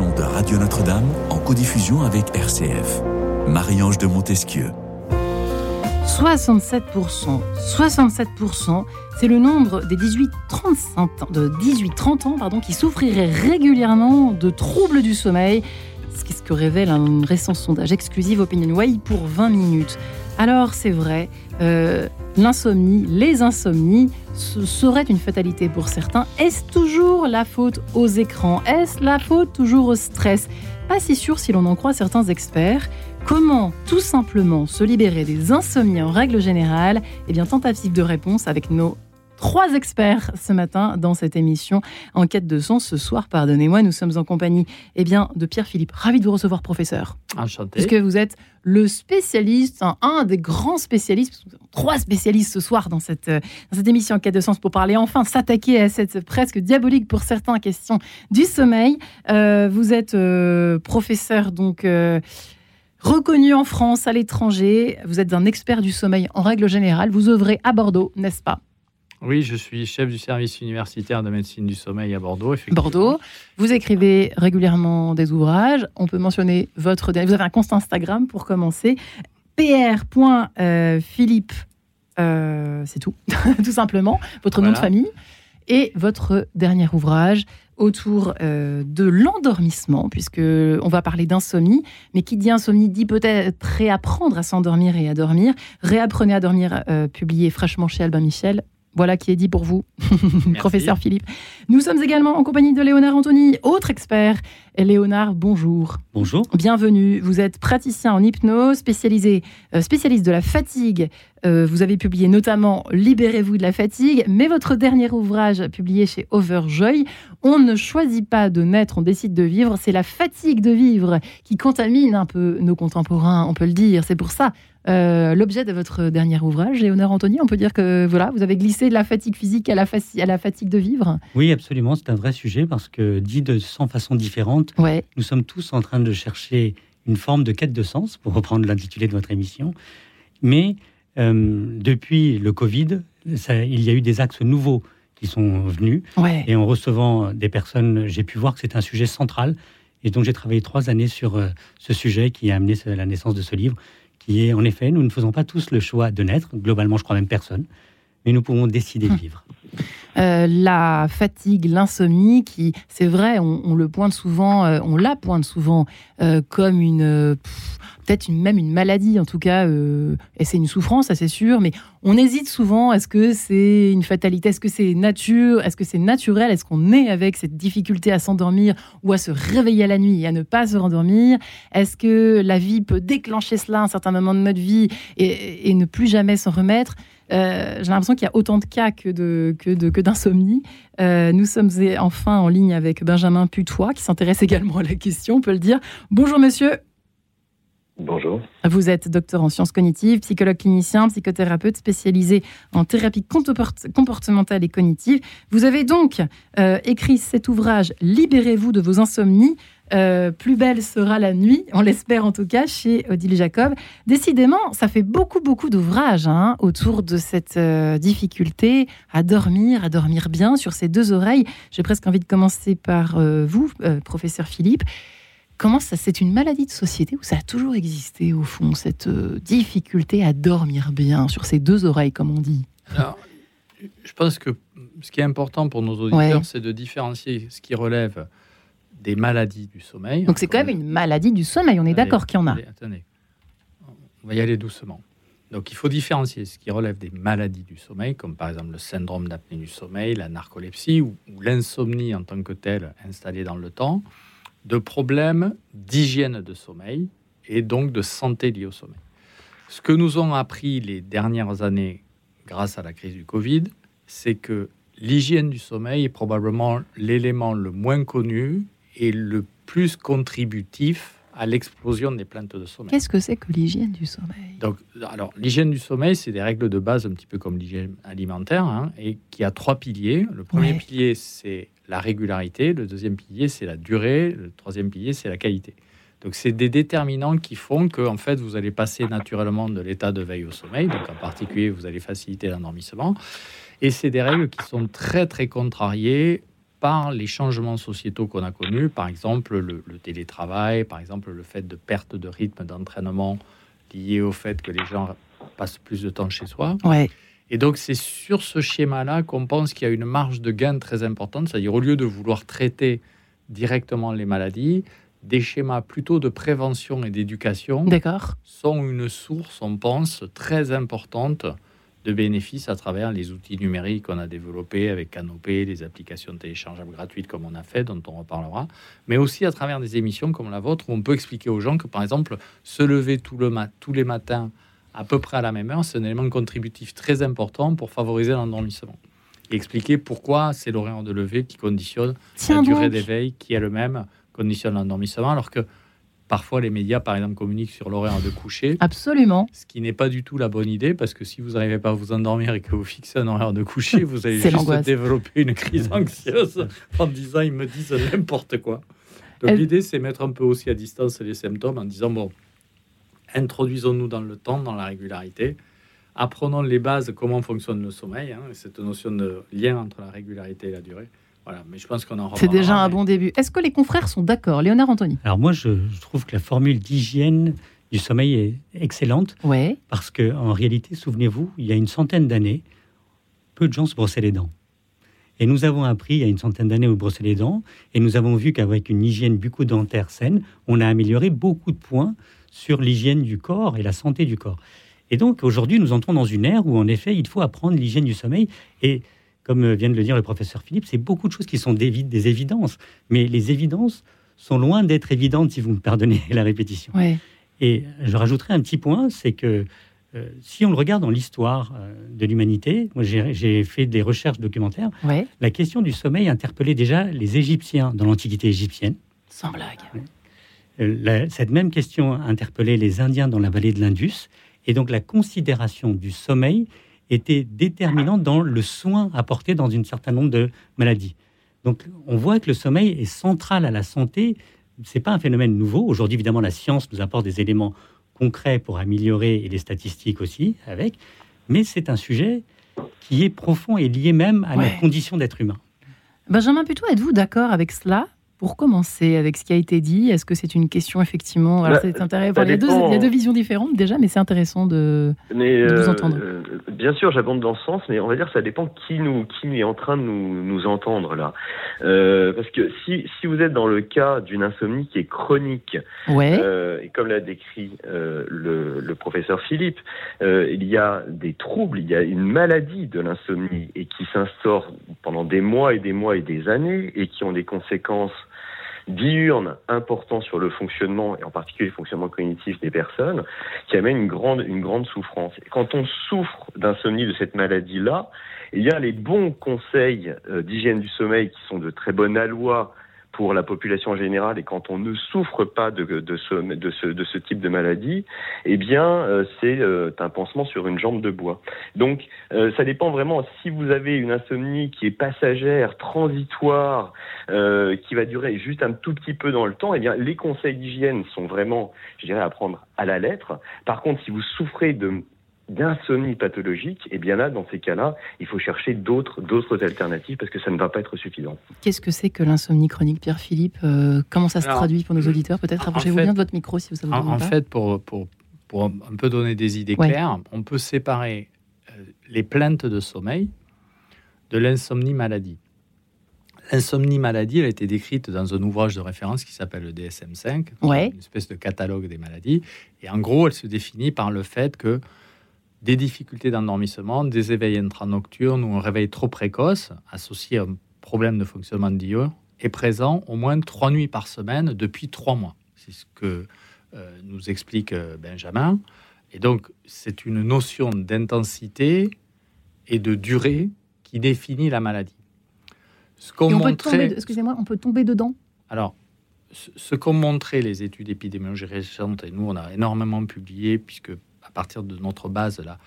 de Radio Notre-Dame en codiffusion avec RCF. Marie-Ange de Montesquieu. 67%. 67%, c'est le nombre des 18-30 de 18 ans pardon, qui souffriraient régulièrement de troubles du sommeil. C'est ce que révèle un récent sondage exclusif Opinion Way pour 20 minutes. Alors c'est vrai, euh, l'insomnie, les insomnies, serait une fatalité pour certains. Est-ce toujours la faute aux écrans? Est-ce la faute toujours au stress? Pas si sûr si l'on en croit certains experts. Comment tout simplement se libérer des insomnies en règle générale? Eh bien, tentative de réponse avec nos trois experts ce matin dans cette émission en quête de sens. Ce soir, pardonnez-moi, nous sommes en compagnie eh bien, de Pierre-Philippe. Ravi de vous recevoir, professeur. Enchanté. Puisque vous êtes le spécialiste, un, des grands spécialistes, trois spécialistes ce soir dans cette, dans cette émission en quête de sens pour parler enfin, s'attaquer à cette presque diabolique pour certains question du sommeil. Euh, vous êtes euh, professeur donc. Euh, reconnu en France, à l'étranger, vous êtes un expert du sommeil en règle générale, vous œuvrez à Bordeaux, n'est-ce pas? Oui, je suis chef du service universitaire de médecine du sommeil à Bordeaux. Bordeaux. Vous écrivez régulièrement des ouvrages. On peut mentionner votre. Vous avez un compte Instagram pour commencer. pr.philippe. Euh, c'est tout, tout simplement. Votre nom de famille. Et votre dernier ouvrage autour euh, de l'endormissement, puisque on va parler d'insomnie. Mais qui dit insomnie dit peut-être réapprendre à s'endormir et à dormir. Réapprenez à dormir, euh, publié fraîchement chez Albin Michel. Voilà qui est dit pour vous, professeur Philippe. Nous sommes également en compagnie de Léonard Anthony, autre expert. Léonard, bonjour. Bonjour. Bienvenue. Vous êtes praticien en hypnose, spécialisé, euh, spécialiste de la fatigue. Euh, vous avez publié notamment Libérez-vous de la fatigue, mais votre dernier ouvrage publié chez Overjoy, On ne choisit pas de naître, on décide de vivre. C'est la fatigue de vivre qui contamine un peu nos contemporains, on peut le dire. C'est pour ça euh, l'objet de votre dernier ouvrage, Léonard Anthony, on peut dire que voilà, vous avez glissé de la fatigue physique à la, à la fatigue de vivre? Oui, absolument, c'est un vrai sujet parce que dit de 100 façons différentes, ouais. nous sommes tous en train de chercher une forme de quête de sens, pour reprendre l'intitulé de votre émission. Mais depuis le Covid, ça, il y a eu des axes nouveaux qui sont venus. Ouais. Et en recevant des personnes, j'ai pu voir que c'est un sujet central. Et donc j'ai travaillé trois années sur euh, ce sujet qui a amené la naissance de ce livre qui est en effet, nous ne faisons pas tous le choix de naître, globalement je crois même personne, mais nous pouvons décider de hum. vivre. Euh, la fatigue, l'insomnie, qui, c'est vrai, on, le pointe souvent, euh, on la pointe souvent euh, comme une, peut-être même une maladie en tout cas, et c'est une souffrance, ça c'est sûr, mais on hésite souvent. Est-ce que c'est une fatalité Est-ce que c'est nature Est-ce que c'est naturel Est-ce qu'on est avec cette difficulté à s'endormir ou à se réveiller à la nuit et à ne pas se rendormir? Est-ce que la vie peut déclencher cela à un certain moment de notre vie et, ne plus jamais s'en remettre? Euh, j'ai l'impression qu'il y a autant de cas que d'insomnie. Euh, nous sommes enfin en ligne avec Benjamin Putois, qui s'intéresse également à la question. On peut le dire. Bonjour, monsieur. Bonjour. Vous êtes docteur en sciences cognitives, psychologue clinicien, psychothérapeute spécialisé en thérapie comportementale et cognitive. Vous avez donc euh, écrit cet ouvrage Libérez-vous de vos insomnies euh, plus belle sera la nuit, on l'espère en tout cas, chez Odile Jacob. Décidément, ça fait beaucoup, beaucoup d'ouvrages hein, autour de cette euh, difficulté à dormir, à dormir bien sur ses deux oreilles. J'ai presque envie de commencer par vous, professeur Philippe. Comment ça, c'est une maladie de société ou ça a toujours existé au fond, cette difficulté à dormir bien sur ses deux oreilles, comme on dit? Alors, je pense que ce qui est important pour nos auditeurs, c'est de différencier ce qui relève des maladies du sommeil. Donc c'est quand même une maladie du sommeil, on est d'accord qu'il y en a. Attendez, on va y aller doucement. Donc il faut différencier ce qui relève des maladies du sommeil, comme par exemple le syndrome d'apnée du sommeil, la narcolepsie ou, l'insomnie en tant que telle installée dans le temps, de problèmes d'hygiène de sommeil et donc de santé liée au sommeil. Ce que nous ont appris les dernières années grâce à la crise du Covid, c'est que l'hygiène du sommeil est probablement l'élément le moins connu est le plus contributif à l'explosion des plaintes de sommeil. Qu'est-ce que c'est que l'hygiène du sommeil? Donc, alors, l'hygiène du sommeil, c'est des règles de base un petit peu comme l'hygiène alimentaire, hein, et qui a trois piliers. Le premier pilier, c'est la régularité. Le deuxième pilier, c'est la durée. Le troisième pilier, c'est la qualité. Donc, c'est des déterminants qui font que, en fait, vous allez passer naturellement de l'état de veille au sommeil. Donc, en particulier, vous allez faciliter l'endormissement. Et c'est des règles qui sont très, très contrariées par les changements sociétaux qu'on a connus, par exemple le, télétravail, par exemple le fait de perte de rythme d'entraînement lié au fait que les gens passent plus de temps chez soi. Ouais. Et donc c'est sur ce schéma-là qu'on pense qu'il y a une marge de gain très importante, c'est-à-dire au lieu de vouloir traiter directement les maladies, des schémas plutôt de prévention et d'éducation sont une source, on pense, très importante de bénéfices à travers les outils numériques qu'on a développés avec Canopé, les applications téléchargeables gratuites comme on a fait, dont on reparlera, mais aussi à travers des émissions comme la vôtre où on peut expliquer aux gens que, par exemple, se lever tout le tous les matins à peu près à la même heure, c'est un élément contributif très important pour favoriser l'endormissement. Et expliquer pourquoi c'est l'horaire de lever qui conditionne la durée d'éveil qui est le même, conditionne l'endormissement, alors que Parfois, les médias, par exemple, communiquent sur l'horaire de coucher. Absolument. Ce qui n'est pas du tout la bonne idée, parce que si vous n'arrivez pas à vous endormir et que vous fixez un horaire de coucher, vous allez juste développer une crise anxieuse en disant ils me disent n'importe quoi. Donc l'idée, c'est mettre un peu aussi à distance les symptômes en disant bon, introduisons-nous dans le temps, dans la régularité. Apprenons les bases, comment fonctionne le sommeil, hein, cette notion de lien entre la régularité et la durée. Voilà, mais je pense qu'on en C'est déjà un bon début. Est-ce que les confrères sont d'accord, Léonard Anthony? Alors moi, je, trouve que la formule d'hygiène du sommeil est excellente. Ouais. Parce que en réalité, souvenez-vous, il y a une centaine d'années, peu de gens se brossaient les dents. Et nous avons appris il y a une centaine d'années à brosser les dents, et nous avons vu qu'avec une hygiène bucco-dentaire saine, on a amélioré beaucoup de points sur l'hygiène du corps et la santé du corps. Et donc aujourd'hui, nous entrons dans une ère où en effet, il faut apprendre l'hygiène du sommeil. Et comme vient de le dire le professeur Philippe, c'est beaucoup de choses qui sont des, des évidences. Mais les évidences sont loin d'être évidentes, si vous me pardonnez la répétition. Et je rajouterai un petit point, c'est que euh, si on le regarde dans l'histoire euh, de l'humanité, moi j'ai fait des recherches documentaires, la question du sommeil interpellait déjà les Égyptiens dans l'Antiquité égyptienne. Sans blague. Cette même question interpellait les Indiens dans la vallée de l'Indus. Et donc la considération du sommeil était déterminante dans le soin apporté dans un certain nombre de maladies. Donc on voit que le sommeil est central à la santé. C'est pas un phénomène nouveau. Aujourd'hui, évidemment, la science nous apporte des éléments concrets pour améliorer et les statistiques aussi avec. Mais c'est un sujet qui est profond et lié même à la condition d'être humain. Benjamin Putois, êtes-vous d'accord avec cela? Pour commencer avec ce qui a été dit, est-ce que c'est une question effectivement Alors, bah, c'est intéressant. il, y a deux, visions différentes déjà, mais c'est intéressant de, vous euh, entendre. Euh, bien sûr, j'abonde dans ce sens, mais on va dire que ça dépend qui nous qui est en train de nous, nous entendre là. Euh, parce que si, si vous êtes dans le cas d'une insomnie qui est chronique, ouais. et comme l'a décrit le, le, professeur Philippe, il y a des troubles, il y a une maladie de l'insomnie et qui s'instaure pendant des mois et des mois et des années et qui ont des conséquences diurne important sur le fonctionnement, et en particulier le fonctionnement cognitif des personnes, qui amène une grande, une grande souffrance. Quand on souffre d'insomnie de cette maladie-là, il y a les bons conseils euh, d'hygiène du sommeil qui sont de très bonne aloi pour la population générale et quand on ne souffre pas de, ce type de maladie, eh bien, euh, c'est euh, un pansement sur une jambe de bois. Donc, euh, ça dépend vraiment. Si vous avez une insomnie qui est passagère, transitoire, qui va durer juste un tout petit peu dans le temps, eh bien, les conseils d'hygiène sont vraiment, je dirais, à prendre à la lettre. Par contre, si vous souffrez de d'insomnie pathologique, et eh bien là, dans ces cas-là, il faut chercher d'autres, d'autres alternatives parce que ça ne va pas être suffisant. Qu'est-ce que c'est que l'insomnie chronique, Pierre-Philippe? Euh, Comment ça se traduit pour nos auditeurs? Peut-être approchez-vous bien de votre micro si vous savez. En, en fait, pour, pour, pour, un peu donner des idées claires, on peut séparer euh, les plaintes de sommeil de l'insomnie maladie. L'insomnie maladie, elle a été décrite dans un ouvrage de référence qui s'appelle le DSM-5, une espèce de catalogue des maladies. Et en gros, elle se définit par le fait que des difficultés d'endormissement, des éveils intranocturnes ou un réveil trop précoce associé à un problème de fonctionnement diurne est présent au moins trois nuits par semaine depuis trois mois. C'est ce que euh, nous explique euh, Benjamin. Et donc, c'est une notion d'intensité et de durée qui définit la maladie. Ce qu'on montrait... Excusez-moi, on peut tomber dedans? Alors, ce qu'ont montré les études épidémiologiques récentes, et nous, on a énormément publié, puisque partir de notre base là,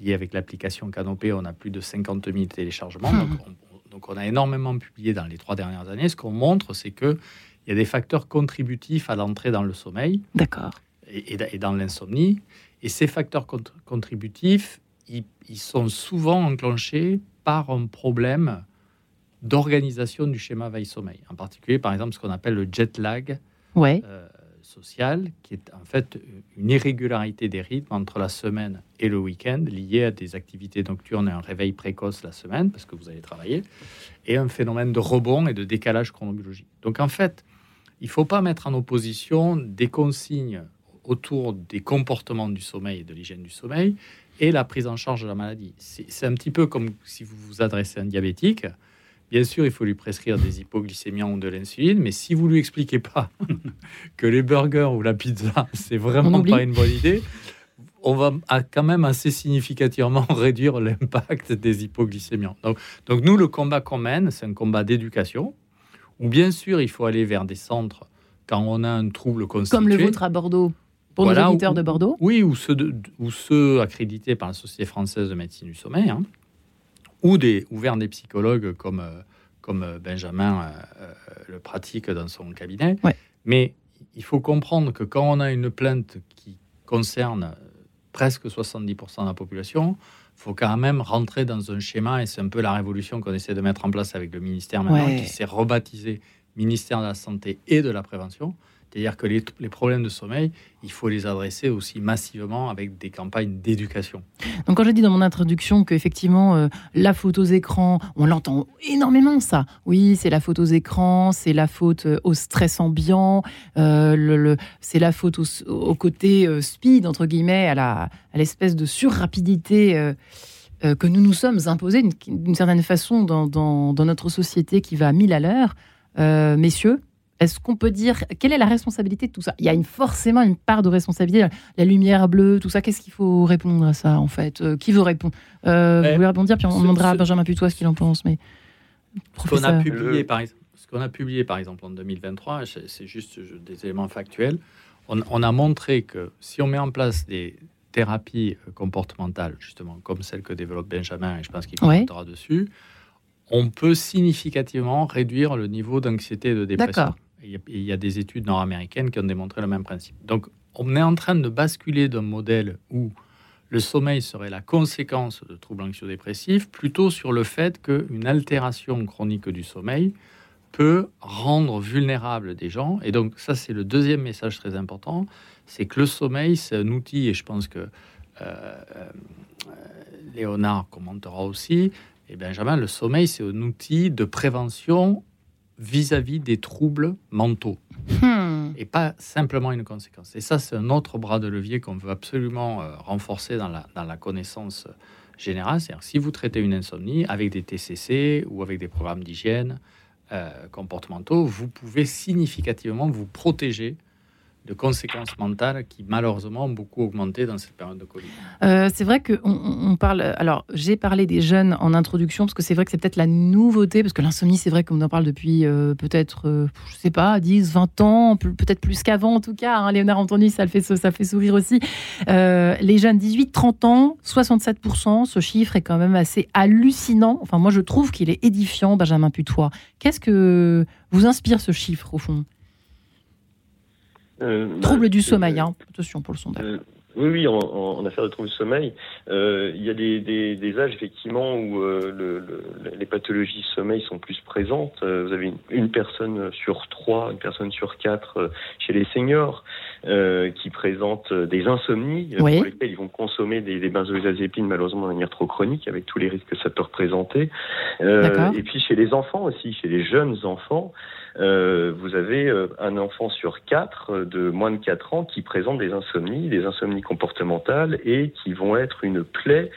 liée avec l'application Canopé, on a plus de 50 000 téléchargements. Mmh. Donc, on, a énormément publié dans les trois dernières années. Ce qu'on montre, c'est que il y a des facteurs contributifs à l'entrée dans le sommeil. D'accord. Et, dans l'insomnie. Et ces facteurs contributifs, ils, sont souvent enclenchés par un problème d'organisation du schéma veille-sommeil. En particulier, par exemple, ce qu'on appelle le jet lag Ouais. euh, social, qui est en fait une irrégularité des rythmes entre la semaine et le week-end, liée à des activités nocturnes et un réveil précoce la semaine, parce que vous allez travailler, et un phénomène de rebond et de décalage chronobiologique. Donc en fait, il ne faut pas mettre en opposition des consignes autour des comportements du sommeil et de l'hygiène du sommeil et la prise en charge de la maladie. C'est un petit peu comme si vous vous adressez à un diabétique. Bien sûr, il faut lui prescrire des hypoglycémiants ou de l'insuline, mais si vous lui expliquez pas que les burgers ou la pizza, c'est vraiment pas une bonne idée, on va quand même assez significativement réduire l'impact des hypoglycémiants. Donc, donc nous, le combat qu'on mène, c'est un combat d'éducation, où bien sûr, il faut aller vers des centres quand on a un trouble constitué. Comme le vôtre à Bordeaux. Pour Voilà, nos auditeurs de Bordeaux. Oui, ou ceux, de- ou ceux accrédités par la Société française de médecine du sommeil, hein, ou, des, ou vers des psychologues comme, euh, comme euh, Benjamin euh, le pratique dans son cabinet. Ouais. Mais il faut comprendre que quand on a une plainte qui concerne presque 70% de la population, il faut quand même rentrer dans un schéma, et c'est un peu la révolution qu'on essaie de mettre en place avec le ministère maintenant, Ouais. qui s'est rebaptisé ministère de la Santé et de la Prévention. C'est-à-dire que les, problèmes de sommeil, il faut les adresser aussi massivement avec des campagnes d'éducation. Donc quand j'ai dit dans mon introduction qu'effectivement euh, la faute aux écrans, on l'entend énormément ça. Oui, c'est la faute aux écrans, c'est la faute euh, au stress ambiant, euh, c'est la faute au, côté euh, speed entre guillemets, à l'espèce de surrapidité que nous nous sommes imposés d'une- certaine façon dans, dans- notre société qui va mille à l'heure. Messieurs, est-ce qu'on peut dire quelle est la responsabilité de tout ça? Il y a une, forcément une part de responsabilité. La lumière bleue, tout ça. Qu'est-ce qu'il faut répondre à ça en fait? Euh, Qui veut répondre? Euh, Eh, Vous voulez répondre puis on ce- demandera à Benjamin Putois ce qu'il en pense. Mais Ce qu'on a publié, par exemple, ce qu'on a publié par exemple en 2023, c'est juste je- des éléments factuels. On, on a montré que si on met en place des thérapies euh, comportementales, justement comme celle que développe Benjamin, et je pense qu'il Ouais. commentera dessus, on peut significativement réduire le niveau d'anxiété et de dépression. Il y, a- des études nord-américaines qui ont démontré le même principe. Donc, on est en train de basculer d'un modèle où le sommeil serait la conséquence de troubles anxio-dépressifs, plutôt sur le fait qu'une altération chronique du sommeil peut rendre vulnérables des gens. Et donc, ça, c'est le deuxième message très important, c'est que le sommeil, c'est un outil, et je pense que euh, euh, Léonard commentera aussi, et Benjamin, le sommeil, c'est un outil de prévention vis-à-vis des troubles mentaux Hmm. et pas simplement une conséquence. Et ça, c'est un autre bras de levier qu'on veut absolument euh, renforcer dans la, dans la connaissance générale. C'est-à-dire, si vous traitez une insomnie avec des TCC ou avec des programmes d'hygiène euh, comportementaux, vous pouvez significativement vous protéger de conséquences mentales qui, malheureusement, ont beaucoup augmenté dans cette période de Covid. Euh, c'est vrai qu'on on parle. Alors, j'ai parlé des jeunes en introduction parce que c'est vrai que c'est peut-être la nouveauté parce que l'insomnie, c'est vrai qu'on en parle depuis euh, peut-être, euh, je sais pas, 10, 20 ans, peut-être plus qu'avant en tout cas. hein. Léonard Anthony, ça le fait, ça fait sourire aussi. Euh, les jeunes 18-30 ans, 67%, ce chiffre est quand même assez hallucinant. Enfin, moi, je trouve qu'il est édifiant, Benjamin Putois. Qu'est-ce que vous inspire ce chiffre au fond? Euh, Trouble du euh, sommeil, hein. attention pour le sondage. Euh, oui, oui, en, affaire de trouble du sommeil, euh, il y a des, des- des âges effectivement où euh, le- le- les pathologies sommeil sont plus présentes. Euh, vous avez une, une personne sur trois, une personne sur quatre euh, chez les seniors euh, qui présentent euh, des insomnies euh, Oui. pour lesquelles ils vont consommer des, des benzodiazépines malheureusement de manière trop chronique avec tous les risques que ça peut représenter. Euh, et puis chez les enfants aussi, chez les jeunes enfants, euh, vous avez un enfant sur quatre de moins de 4 ans qui présente des insomnies, des insomnies comportementales et qui vont être une plaie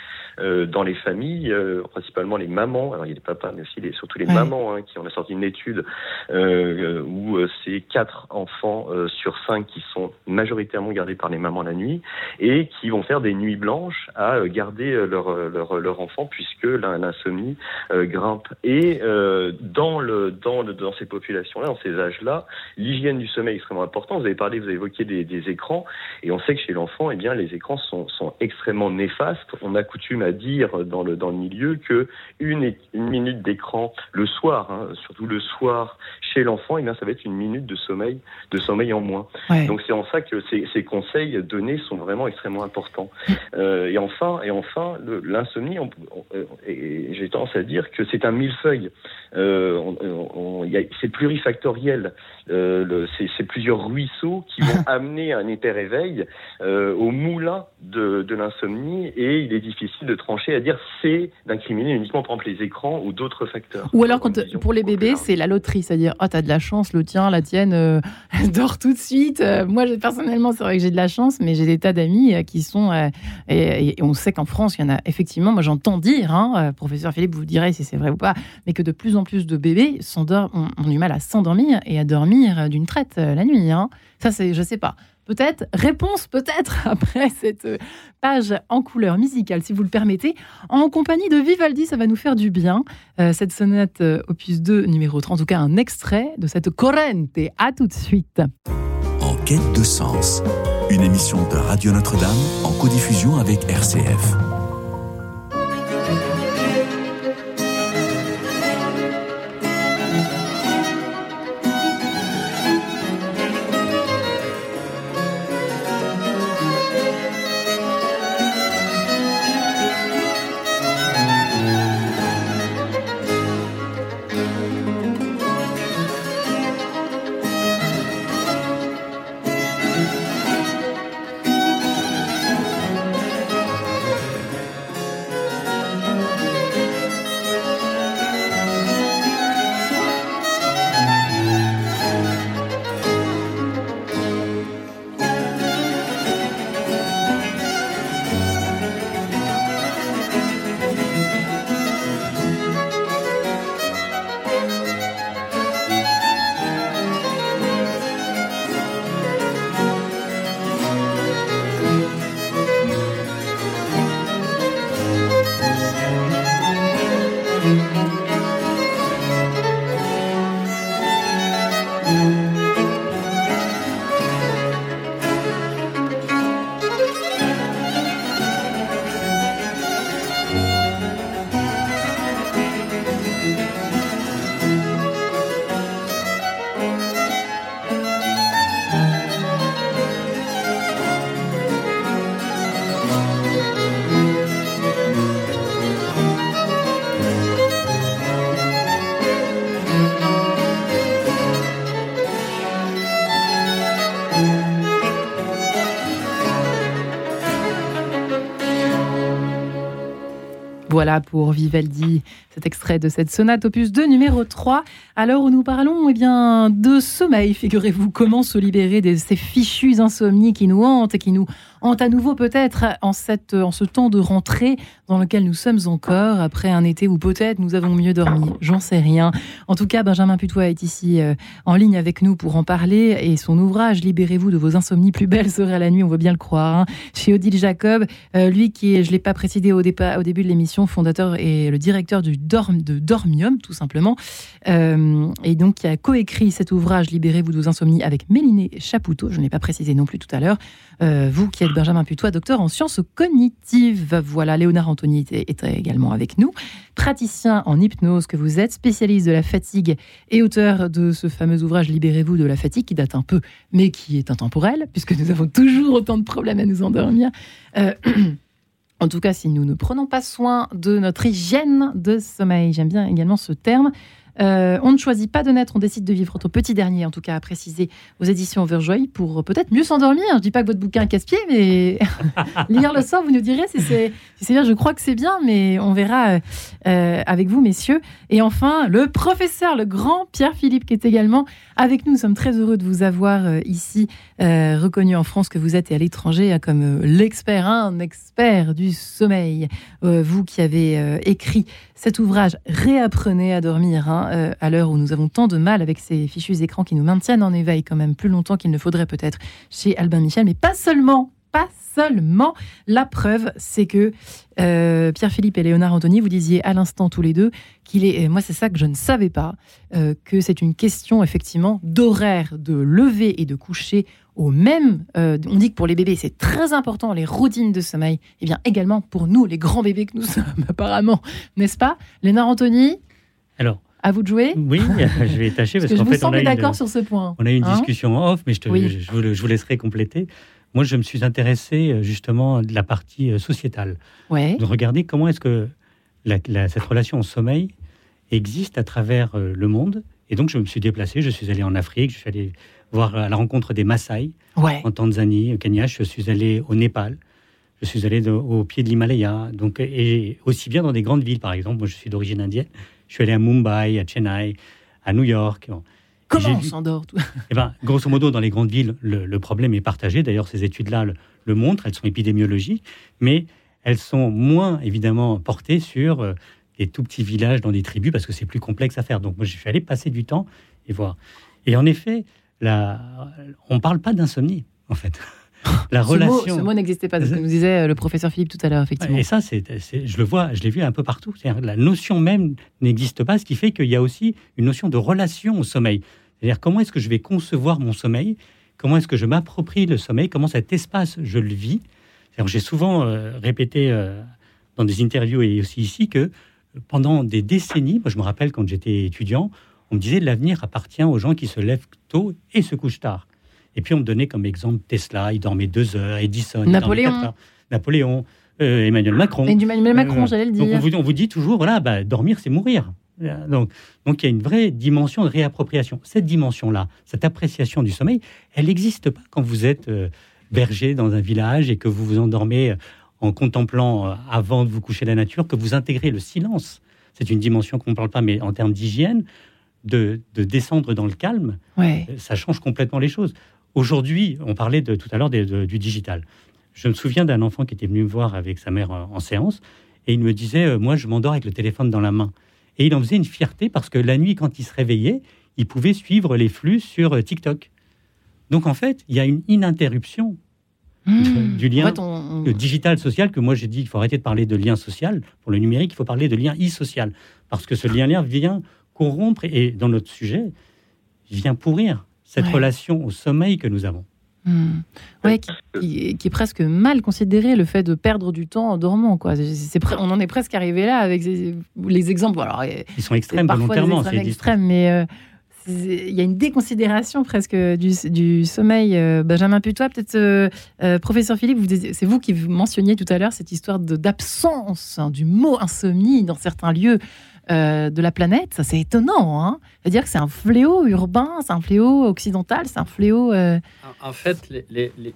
dans les familles, euh, principalement les mamans. Alors il y a les papas, mais aussi les, surtout les Ouais. mamans hein, qui on a sorti une étude euh, où euh, c'est quatre enfants euh, sur cinq qui sont majoritairement gardés par les mamans la nuit et qui vont faire des nuits blanches à euh, garder euh, leur, euh, leur, leur enfant puisque l'insomnie euh, grimpe. Et euh, dans, le, dans, le, dans ces populations-là, dans ces âges-là, l'hygiène du sommeil est extrêmement importante. Vous avez parlé, vous avez évoqué des, des écrans, et on sait que chez l'enfant, eh bien, les écrans sont, sont extrêmement néfastes. On a coutume à dire dans le, dans le milieu que une, une minute d'écran le soir, hein, surtout le soir chez l'enfant, et eh bien ça va être une minute de sommeil, de sommeil en moins. Donc c'est en ça que ces, ces, conseils donnés sont vraiment extrêmement importants. Euh, et enfin, et enfin, l'insomnie, j'ai tendance à dire que c'est un millefeuille. Euh, c'est plurifactoriel. Euh, c'est plusieurs ruisseaux qui vont amener un hyper-éveil euh, au moulin de, de l'insomnie et il est difficile de trancher à dire c'est d'incriminer uniquement par exemple les écrans ou d'autres facteurs. Ou alors quand, pour les bébés c'est la loterie, c'est-à-dire ah oh, t'as de la chance, le tien, la tienne euh, dort tout de suite. Euh, moi personnellement c'est vrai que j'ai de la chance, mais j'ai des tas d'amis euh, qui sont et, on sait qu'en France il y en a effectivement, moi j'entends dire, hein, professeur Philippe vous direz si c'est vrai ou pas, mais que de plus en plus de bébés ont, ont du mal à s'endormir et à dormir d'une traite la nuit. Hein. Ça c'est je sais pas. Peut-être, réponse peut-être après cette page en couleur musicale, si vous le permettez, en compagnie de Vivaldi, ça va nous faire du bien. Euh, cette sonate euh, opus 2, numéro 3, en tout cas un extrait de cette Corrente. À tout de suite. En quête de sens, une émission de Radio Notre-Dame en codiffusion avec RCF. Voilà pour Vivaldi, cet extrait de cette sonate opus 2 numéro 3. À l'heure où nous parlons eh bien, de sommeil, figurez-vous comment se libérer de ces fichus insomnies qui nous hantent et qui nous hantent à nouveau peut-être en, en ce temps de rentrée dans lequel nous sommes encore, après un été où peut-être nous avons mieux dormi, j'en sais rien. En tout cas, Benjamin Putois est ici euh, en ligne avec nous pour en parler et son ouvrage Libérez-vous de vos insomnies, plus belle serait la nuit, on veut bien le croire, hein, chez Odile Jacob, euh, lui qui je ne l'ai pas précisé au, au début de l'émission, fondateur et le directeur du Dorm, de Dormium, tout simplement, euh, et donc qui a coécrit cet ouvrage Libérez-vous de vos insomnies avec Méliné Chapoutot, je ne l'ai pas précisé non plus tout à l'heure, vous qui êtes Benjamin Putois, docteur en sciences cognitives. Voilà, Léonard Anthony est également avec nous, praticien en hypnose que vous êtes, spécialiste de la fatigue et auteur de ce fameux ouvrage Libérez-vous de la fatigue qui date un peu, mais qui est intemporel, puisque nous avons toujours autant de problèmes à nous endormir. Euh, en tout cas, si nous ne prenons pas soin de notre hygiène de sommeil, j'aime bien également ce terme, euh, on ne choisit pas de naître, on décide de vivre. Votre petit dernier, en tout cas, à préciser aux éditions Overjoy pour peut-être mieux s'endormir. Je dis pas que votre bouquin casse-pied, mais lire le soir, vous nous direz si c'est bien. Je crois que c'est bien, mais on verra euh, euh, avec vous, messieurs. Et enfin, le professeur, le grand Pierre-Philippe, qui est également avec nous. Nous sommes très heureux de vous avoir ici, reconnu en France que vous êtes et à l'étranger hein, comme l'expert, un expert du sommeil. vous qui avez écrit cet ouvrage, Réapprenez à dormir. Hein, euh, à l'heure où nous avons tant de mal avec ces fichus écrans qui nous maintiennent en éveil quand même plus longtemps qu'il ne faudrait peut-être chez Albin Michel, mais pas seulement pas seulement. La preuve, c'est que euh, Pierre-Philippe et Léonard Anthony, vous disiez à l'instant tous les deux qu'il est, moi c'est ça que je ne savais pas, euh, que c'est une question effectivement d'horaire de lever et de coucher au même. on dit que pour les bébés c'est très important les routines de sommeil. Et bien également pour nous les grands bébés que nous sommes apparemment, n'est-ce pas? Léonard Anthony, Alors, à vous de jouer. oui, je vais tâcher Parce parce, que je vous fait, on semble d'accord sur ce point. on a eu une Hein discussion off, mais je, te- Oui. je, je vous, je vous laisserai compléter. Moi, je me suis intéressé euh, justement de la partie euh, sociétale. Ouais. de regarder comment est-ce que la- la- cette relation au sommeil existe à travers euh, le monde. Et donc, je me suis déplacé, je suis allé en Afrique, je suis allé voir à la rencontre des Maasai Ouais. en Tanzanie, au Kenya, je suis allé au Népal, je suis allé de- au pied de l'Himalaya, donc et aussi bien dans des grandes villes, par exemple. Moi, je suis d'origine indienne, je suis allé à Mumbai, à Chennai, à New York. Comment on s'endort Eh ben, grosso modo, dans les grandes villes, le, le problème est partagé. D'ailleurs, ces études-là le, le montrent, elles sont épidémiologiques, mais elles sont moins, évidemment, portées sur euh, des tout petits villages dans des tribus, parce que c'est plus complexe à faire. Donc, moi, je suis allé passer du temps et voir. Et en effet, la... on ne parle pas d'insomnie, en fait. la Ce mot, relation... ce mot n'existait pas, c'est ce que nous disait euh, le professeur Philippe tout à l'heure, effectivement. Et ça, c'est, je le vois, je l'ai vu un peu partout. C'est-à-dire, la notion même n'existe pas, ce qui fait qu'il y a aussi une notion de relation au sommeil. C'est-à-dire, comment est-ce que je vais concevoir mon sommeil? Comment est-ce que je m'approprie le sommeil? Comment cet espace, je le vis? J'ai souvent euh, répété euh, dans des interviews et aussi ici que pendant des décennies, moi je me rappelle quand j'étais étudiant, on me disait l'avenir appartient aux gens qui se lèvent tôt et se couchent tard. Et puis on me donnait comme exemple Tesla, il dormait deux heures, Edison, il dormait Napoléon. quatre heures. Napoléon, euh, Emmanuel Macron. Et Emmanuel Macron, Euh, j'allais le Donc on dire. vous, on vous dit toujours, voilà, bah, dormir, c'est mourir. Euh, Donc, donc il y a une vraie dimension de réappropriation. Cette dimension-là, cette appréciation du sommeil, elle n'existe pas quand vous êtes euh, berger dans un village et que vous vous endormez en contemplant, euh, avant de vous coucher la nature, que vous intégrez le silence. C'est une dimension qu'on ne parle pas, mais en termes d'hygiène, de, de descendre dans le calme, Ouais. ça change complètement les choses. Aujourd'hui, on parlait de, tout à l'heure du digital. Je me souviens d'un enfant qui était venu me voir avec sa mère en, en séance et il me disait euh, Moi, je m'endors avec le téléphone dans la main. Et il en faisait une fierté parce que la nuit, quand il se réveillait, il pouvait suivre les flux sur euh, TikTok. Donc, en fait, il y a une ininterruption Mmh. du lien En fait, on- on- le digital social que moi j'ai dit il faut arrêter de parler de lien social pour le numérique il faut parler de lien e-social parce que ce lien-là vient corrompre et dans notre sujet vient pourrir cette Ouais. relation au sommeil que nous avons. Ouais, qui, qui- qui est presque mal considéré le fait de perdre du temps en dormant. Quoi. On en est presque arrivé là avec les exemples. Alors, ils sont extrêmes volontairement c'est extrêmes, mais euh, il y a une déconsidération presque du, du sommeil. Euh, Benjamin Putois, peut-être, euh, euh, professeur Philippe, c'est vous qui mentionniez tout à l'heure cette histoire de- d'absence hein, du mot insomnie dans certains lieux euh, de la planète. Ça, c'est étonnant. Hein C'est-à-dire que c'est un fléau urbain, c'est un fléau occidental, c'est un fléau. euh, En, en fait,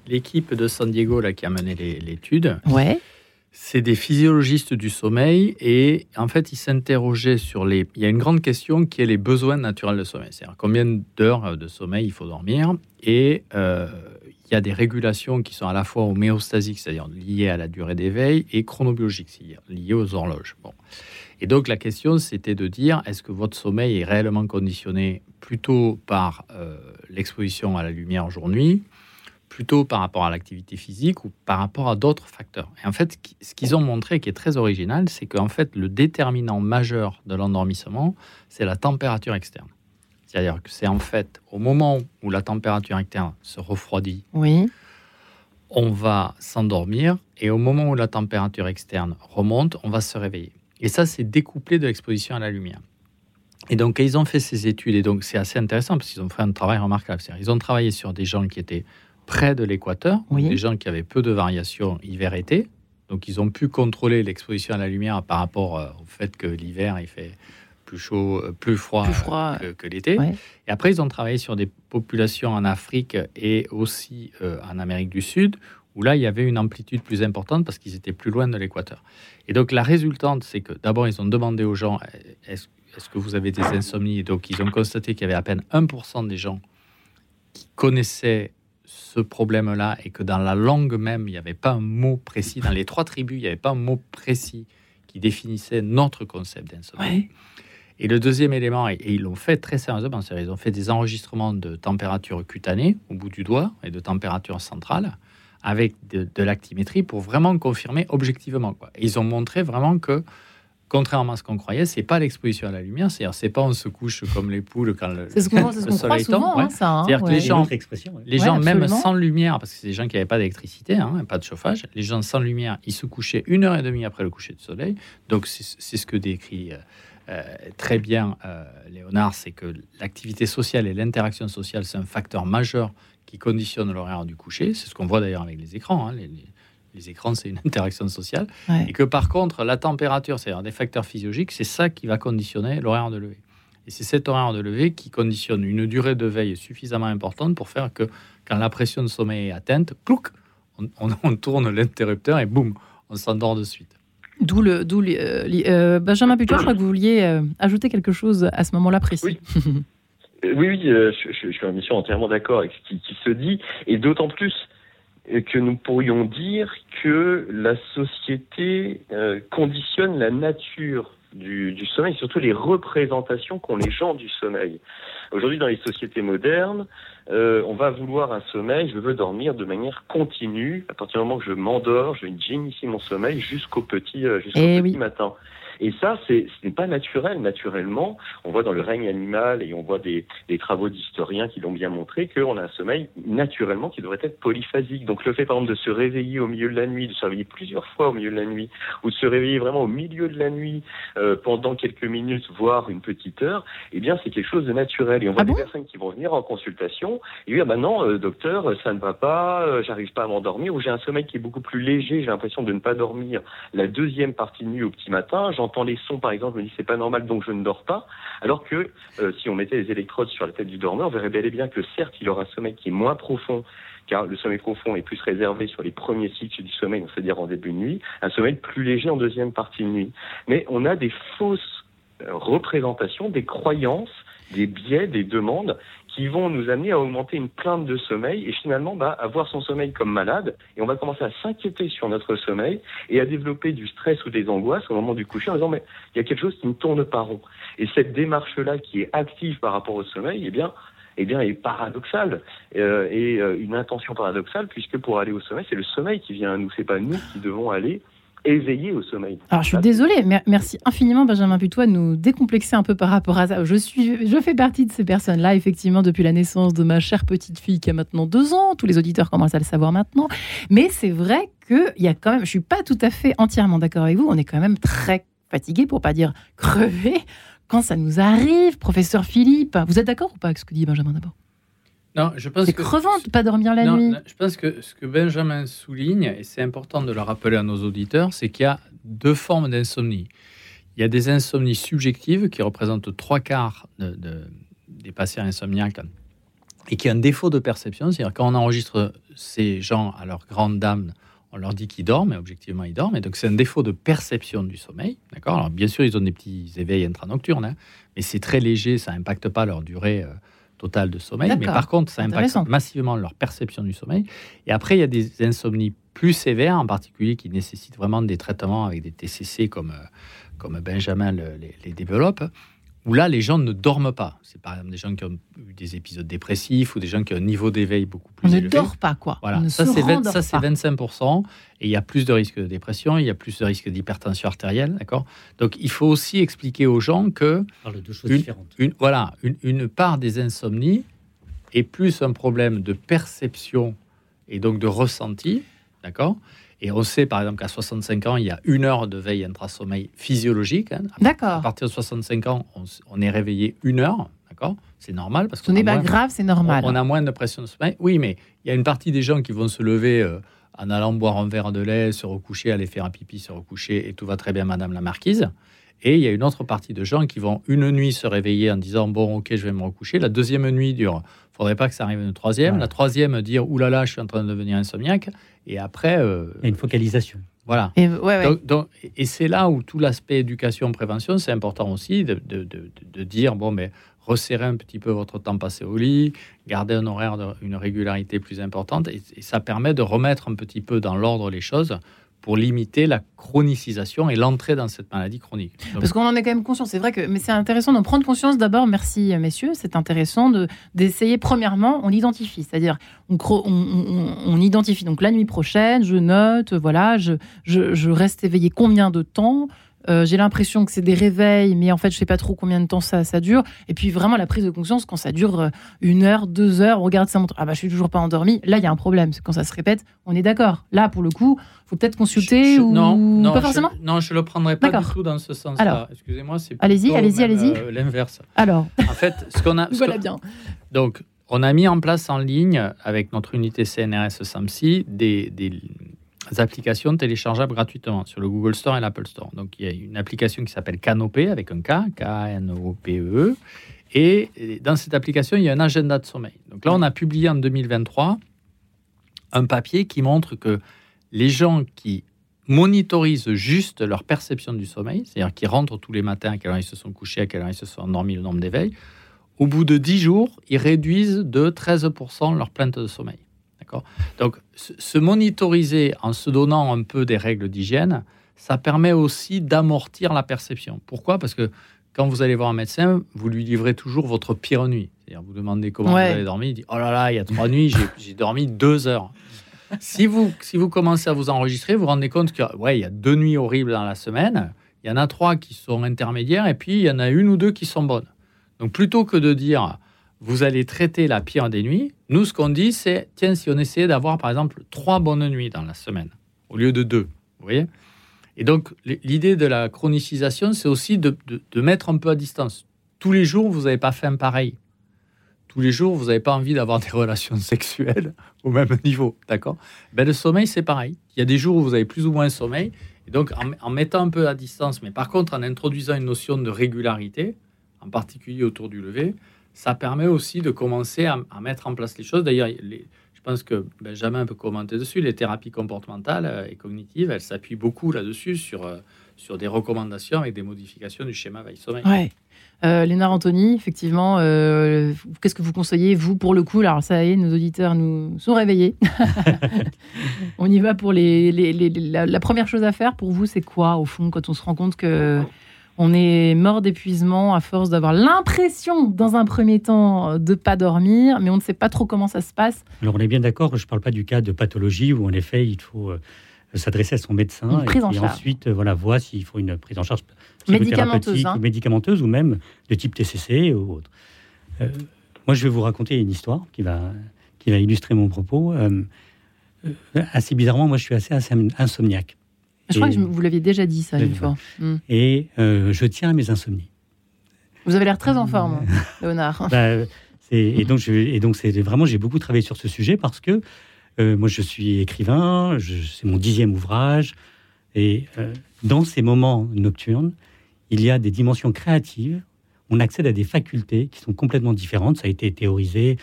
l'équipe de San Diego là, qui a mené l'étude, Ouais. c'est des physiologistes du sommeil et en fait, ils s'interrogeaient sur les. Il y a une grande question qui est les besoins naturels de sommeil. C'est-à-dire combien d'heures de sommeil il faut dormir et euh, il y a des régulations qui sont à la fois homéostasiques, c'est-à-dire liées à la durée d'éveil, et chronobiologiques, c'est-à-dire liées aux horloges. Bon. Et donc la question, c'était de dire est-ce que votre sommeil est réellement conditionné plutôt par euh, l'exposition à la lumière jour-nuit, plutôt par rapport à l'activité physique ou par rapport à d'autres facteurs? Et en fait, ce qu'ils ont montré, qui est très original, c'est qu'en fait, le déterminant majeur de l'endormissement, c'est la température externe. C'est-à-dire que c'est en fait au moment où la température externe se refroidit, Oui. on va s'endormir et au moment où la température externe remonte, on va se réveiller. Et ça, c'est découplé de l'exposition à la lumière. Et donc, ils ont fait ces études, et donc c'est assez intéressant parce qu'ils ont fait un travail remarquable. C'est-à-dire, Ils ont travaillé sur des gens qui étaient près de l'équateur, Oui. des gens qui avaient peu de variations hiver-été. Donc, ils ont pu contrôler l'exposition à la lumière par rapport euh, au fait que l'hiver, il fait plus chaud, euh, plus froid, Plus froid. que, que l'été. Ouais. Et après, ils ont travaillé sur des populations en Afrique et aussi euh, en Amérique du Sud, où là, il y avait une amplitude plus importante parce qu'ils étaient plus loin de l'équateur. Et donc, la résultante, c'est que d'abord, ils ont demandé aux gens euh, est-ce que vous avez des insomnies? Et donc, ils ont constaté qu'il y avait à peine 1% des gens qui connaissaient ce problème-là et que dans la langue même, il n'y avait pas un mot précis. Dans les trois tribus, il n'y avait pas un mot précis qui définissait notre concept d'insomnie. Ouais. Et le deuxième élément, et ils l'ont fait très sérieusement, c'est-à-dire ils ont fait des enregistrements de température cutanée au bout du doigt et de température centrale avec de, de l'actimétrie pour vraiment confirmer objectivement. Quoi. Et ils ont montré vraiment que contrairement à ce qu'on croyait, c'est pas l'exposition à la lumière. C'est-à-dire, c'est pas on se couche comme les poules quand le, C'est ce qu'on ce le qu'on croit soleil tombe. souvent, ouais. hein, ça. hein, C'est-à-dire que les gens-. Les Ouais, gens, même sans lumière, parce que c'est des gens qui n'avaient pas d'électricité, hein, pas de chauffage, les gens sans lumière, ils se couchaient une heure et demie après le coucher du soleil. Donc, c'est ce que décrit euh, très bien euh, Léonard, c'est que l'activité sociale et l'interaction sociale, c'est un facteur majeur qui conditionne l'horaire du coucher. C'est ce qu'on voit d'ailleurs avec les écrans. hein. Les, les- les écrans, c'est une interaction sociale. Ouais. Et que par contre, la température, c'est-à-dire des facteurs physiologiques, c'est ça qui va conditionner l'horaire de lever. Et c'est cet horaire de lever qui conditionne une durée de veille suffisamment importante pour faire que quand la pression de sommeil est atteinte, plouc, on, on- on tourne l'interrupteur et boum, on s'endort de suite. D'où le, d'où euh, euh, Benjamin Putois, je crois que vous vouliez euh, ajouter quelque chose à ce moment-là précis. Oui. Oui, je, suis entièrement d'accord avec ce qui, se dit, et d'autant plus que nous pourrions dire que la société conditionne la nature du, du sommeil, surtout les représentations qu'ont les gens du sommeil. Aujourd'hui, dans les sociétés modernes, euh, on va vouloir un sommeil, je veux dormir de manière continue. À partir du moment que je m'endors, je ici mon sommeil jusqu'au petit, euh, jusqu'au Eh petit oui. matin. Et ça, c'est, ce n'est pas naturel. Naturellement, on voit dans le règne animal et on voit des, des travaux d'historiens qui l'ont bien montré qu'on a un sommeil naturellement qui devrait être polyphasique. Donc le fait par exemple de se réveiller au milieu de la nuit, de se réveiller plusieurs fois au milieu de la nuit, ou de se réveiller vraiment au milieu de la nuit euh, pendant quelques minutes, voire une petite heure, eh bien c'est quelque chose de naturel. Et on voit Ah des bon? personnes qui vont venir en consultation et dire bah non, euh, docteur, ça ne va pas, euh, j'arrive pas à m'endormir, ou j'ai un sommeil qui est beaucoup plus léger, j'ai l'impression de ne pas dormir la deuxième partie de nuit au petit matin, j'entends les sons par exemple, je me dis c'est pas normal donc je ne dors pas, alors que euh, si on mettait les électrodes sur la tête du dormeur, on verrait bel et bien que certes il aura un sommeil qui est moins profond, car le sommeil profond est plus réservé sur les premiers cycles du sommeil, c'est-à-dire en début de nuit, un sommeil plus léger en deuxième partie de nuit. Mais on a des fausses euh, représentations, des croyances, des biais, des demandes qui vont nous amener à augmenter une plainte de sommeil et finalement bah, à voir son sommeil comme malade. Et on va commencer à s'inquiéter sur notre sommeil et à développer du stress ou des angoisses au moment du coucher en disant mais il y a quelque chose qui ne tourne pas rond. Et cette démarche-là qui est active par rapport au sommeil, eh bien, eh bien, est paradoxale. Euh, et euh, une intention paradoxale puisque pour aller au sommeil, c'est le sommeil qui vient à nous, c'est pas nous qui devons aller éveiller au sommeil. Alors, je suis désolée, merci infiniment, Benjamin Putois, de nous décomplexer un peu par rapport à ça. Je, suis, je fais partie de ces personnes-là, effectivement, depuis la naissance de ma chère petite fille qui a maintenant deux ans. Tous les auditeurs commencent à le savoir maintenant. Mais c'est vrai qu'il y a quand même, je suis pas tout à fait entièrement d'accord avec vous, on est quand même très fatigué, pour pas dire crevé, quand ça nous arrive. Professeur Philippe, vous êtes d'accord ou pas avec ce que dit Benjamin d'abord? Non, je pense C'est que crevant de pas dormir la Non, nuit. je pense que ce que Benjamin souligne, et c'est important de le rappeler à nos auditeurs, c'est qu'il y a deux formes d'insomnie. Il y a des insomnies subjectives qui représentent trois quarts de- de- des patients insomniaques et qui ont un défaut de perception. C'est-à-dire quand on enregistre ces gens à leur grande dame, on leur dit qu'ils dorment, mais objectivement ils dorment. Et donc c'est un défaut de perception du sommeil. D'accord? Alors bien sûr, ils ont des petits éveils intranocturnes, hein, mais c'est très léger, ça n'impacte pas leur durée euh, totale de sommeil. Mais par contre, ça impacte massivement leur perception du sommeil. Et après, il y a des insomnies plus sévères, en particulier qui nécessitent vraiment des traitements avec des TCC comme, euh, comme Benjamin le- les, les développe, où là, les gens ne dorment pas. C'est par exemple des gens qui ont eu des épisodes dépressifs ou des gens qui ont un niveau d'éveil beaucoup plus On ne élevé. dort pas, quoi. Voilà, On ne ça se c'est 20 rendort ça, c'est pas. 25%, et il y a plus de risques de dépression, il y a plus de risques d'hypertension artérielle, d'accord? Donc il faut aussi expliquer aux gens que On parle de deux choses Une- différentes. une, voilà, une, une part des insomnies est plus un problème de perception et donc de ressenti, d'accord? Et on sait par exemple qu'à 65 ans, il y a une heure de veille intrasommeil physiologique. hein. À D'accord. partir de 65 ans, on, est réveillé une heure, d'accord? C'est normal parce Ce n'est pas moins- grave, c'est normal. on, on a moins de pression de sommeil. Oui, mais il y a une partie des gens qui vont se lever euh, en allant boire un verre de lait, se recoucher, aller faire un pipi, se recoucher, et tout va très bien, Madame la Marquise. Et il y a une autre partie de gens qui vont une nuit se réveiller en disant bon, ok, je vais me recoucher. La deuxième nuit dure. Faudrait pas que ça arrive une troisième. Ouais. La troisième dire oulala, je suis en train de devenir insomniaque. Et après, euh, Il y a une focalisation. voilà. Et, ouais, ouais. Donc, donc- et c'est là où tout l'aspect éducation-prévention, c'est important aussi de, de- de- de dire bon, mais resserrez un petit peu votre temps passé au lit, gardez un horaire, de, une régularité plus importante, et, et ça permet de remettre un petit peu dans l'ordre les choses pour limiter la chronicisation et l'entrée dans cette maladie chronique. Parce qu'on en est quand même conscient. C'est vrai que, mais c'est intéressant d'en prendre conscience d'abord. Merci messieurs, c'est intéressant de d'essayer. Premièrement, on identifie, c'est-à-dire on, on, on, identifie. Donc la nuit prochaine, je note, voilà, je, je, je reste éveillé combien de temps. Euh, j'ai l'impression que c'est des réveils, mais en fait, je sais pas trop combien de temps ça, ça dure. Et puis vraiment la prise de conscience quand ça dure euh, une heure, deux heures, on regarde ça montre. Ah bah je suis toujours pas endormi. Là, il y a un problème. C'est quand ça se répète, on est d'accord. Là, pour le coup, faut peut-être consulter ou non, non, pas forcément. Je, non, je le prendrai pas du tout dans ce sens-là. Excusez-moi, c'est allez-y, allez-y, allez-y. Euh, l'inverse. Alors. En fait, ce qu'on a. voilà bien. Donc, on a mis en place en ligne avec notre unité CNRS SAMSI des, des applications téléchargeables gratuitement sur le Google Store et l'Apple Store. Donc il y a une application qui s'appelle Canopé avec un K, K-N-O-P-E. Et dans cette application, il y a un agenda de sommeil. Donc là, on a publié en 2023 un papier qui montre que les gens qui monitorisent juste leur perception du sommeil, c'est-à-dire qui rentrent tous les matins à quelle heure ils se sont couchés, à quelle heure ils se sont endormis, le nombre d'éveils, au bout de 10 jours, ils réduisent de 13% leur plainte de sommeil. Donc, se monitoriser en se donnant un peu des règles d'hygiène, ça permet aussi d'amortir la perception. Pourquoi? Parce que quand vous allez voir un médecin, vous lui livrez toujours votre pire nuit. C'est-à-dire, vous demandez comment vous avez dormi, il dit Oh là là, il y a trois nuits, j'ai dormi deux heures. Si vous, si vous commencez à vous enregistrer, vous vous rendez compte qu'il ouais, y a deux nuits horribles dans la semaine, il y en a trois qui sont intermédiaires, et puis il y en a une ou deux qui sont bonnes. Donc plutôt que de dire vous allez traiter la pire des nuits. Nous, ce qu'on dit, c'est tiens, si on essayait d'avoir par exemple trois bonnes nuits dans la semaine au lieu de deux, vous voyez? Et donc, l'idée de la chronicisation, c'est aussi de, mettre un peu à distance. Tous les jours, vous n'avez pas fait un pareil. Tous les jours, vous n'avez pas envie d'avoir des relations sexuelles au même niveau, d'accord? Ben, Le sommeil, c'est pareil. Il y a des jours où vous avez plus ou moins sommeil. Et donc, en, en mettant un peu à distance, mais par contre, en introduisant une notion de régularité, en particulier autour du lever, ça permet aussi de commencer à, mettre en place les choses. D'ailleurs, je pense que Benjamin peut commenter dessus. Les thérapies comportementales euh, et cognitives, elles s'appuient beaucoup là-dessus sur, euh, sur des recommandations avec des modifications du schéma veille-sommeil. Ouais. Euh, Lénard Anthony, effectivement, euh, qu'est-ce que vous conseillez, vous, pour le coup? Alors, ça y est, nos auditeurs nous sont réveillés. on y va pour les, la, la, première chose à faire pour vous, c'est quoi, au fond, quand on se rend compte que on est mort d'épuisement à force d'avoir l'impression, dans un premier temps, de pas dormir, mais on ne sait pas trop comment ça se passe. Alors on est bien d'accord, je ne parle pas du cas de pathologie où en effet il faut euh, s'adresser à son médecin et, ensuite euh, voilà voir s'il faut une prise en charge médicamenteuse, hein. ou médicamenteuse ou même de type TCC ou autre. Euh, moi je vais vous raconter une histoire qui va, qui va illustrer mon propos. assez bizarrement, moi je suis assez insomniaque. Je crois que vous l'aviez déjà dit ça une fois. Hmm. Et euh, je tiens à mes insomnies. Vous avez l'air très en forme, Léonard. Bah, et donc, et donc c'est vraiment, j'ai beaucoup travaillé sur ce sujet parce que euh, moi, je suis écrivain, c'est mon dixième ouvrage, et euh, dans ces moments nocturnes, il y a des dimensions créatives. On accède à des facultés qui sont complètement différentes. Ça a été théorisé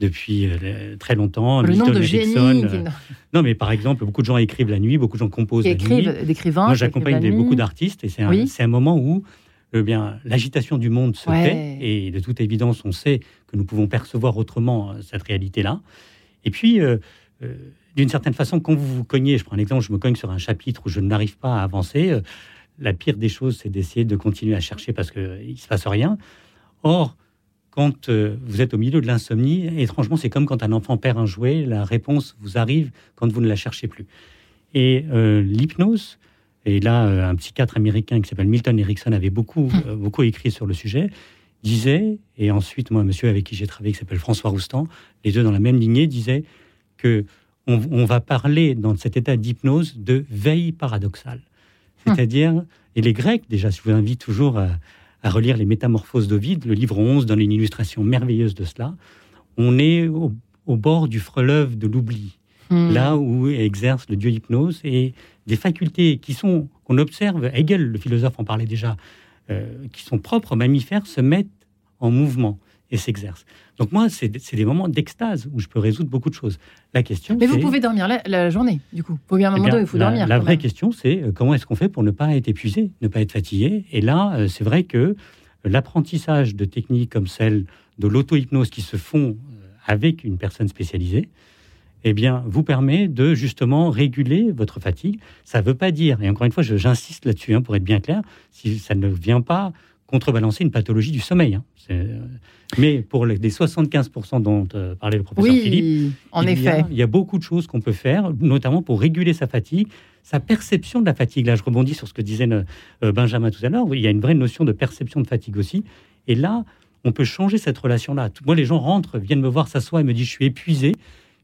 depuis euh, très longtemps. Le nombre de génies. Euh, non, mais par exemple, beaucoup de gens écrivent la nuit, beaucoup de gens composent la nuit. D'écrivains. Moi, j'accompagne beaucoup d'artistes et c'est un, un, moment où eh bien l'agitation du monde se tait et de toute évidence, on sait que nous pouvons percevoir autrement euh, cette réalité-là. Et puis, d'une certaine façon, quand vous vous cognez, je prends un exemple, je me cogne sur un chapitre où je n'arrive pas à avancer. la pire des choses, c'est d'essayer de continuer à chercher parce qu'il ne se passe rien. Or, quand euh, vous êtes au milieu de l'insomnie, étrangement, c'est comme quand un enfant perd un jouet, la réponse vous arrive quand vous ne la cherchez plus. Et euh, l'hypnose, et là, euh, un psychiatre américain qui s'appelle Milton Erickson avait beaucoup, hum. beaucoup écrit sur le sujet, disait, et ensuite, moi, un monsieur avec qui j'ai travaillé, qui s'appelle François Roustan, les deux dans la même lignée, disait que on, va parler dans cet état d'hypnose de veille paradoxale. Hum. C'est-à-dire, et les Grecs, déjà, je vous invite toujours à, à relire les Métamorphoses d'Ovide. Le livre 11 donne une illustration merveilleuse de cela. On est au, bord du fleuve de l'oubli, hmm. là où exerce le dieu hypnose et des facultés qui sont qu'on observe. Hegel, le philosophe, en parlait déjà, euh, qui sont propres aux mammifères, se mettent en mouvement et s'exercent. Donc moi, c'est des moments d'extase où je peux résoudre beaucoup de choses. La question, mais vous pouvez dormir la, journée, du coup. Bien un moment eh il faut dormir. La vraie question, c'est euh, comment est-ce qu'on fait pour ne pas être épuisé, ne pas être fatigué? Et là, euh, c'est vrai que l'apprentissage de techniques comme celle de l'auto-hypnose qui se font euh, avec une personne spécialisée eh bien, vous permet de justement réguler votre fatigue. Ça ne veut pas dire, et encore une fois, j'insiste là-dessus hein, pour être bien clair, si ça ne vient pas contrebalancer une pathologie du sommeil. Hein. Euh, mais pour les 75% dont euh, parlait le professeur oui, Philippe, en il, effet. Y a, il y a beaucoup de choses qu'on peut faire, notamment pour réguler sa fatigue, sa perception de la fatigue. Là, je rebondis sur ce que disait euh, Benjamin tout à l'heure. Il y a une vraie notion de perception de fatigue aussi. Et là, on peut changer cette relation-là. Moi, les gens rentrent, viennent me voir, s'assoient et me disent je suis épuisé.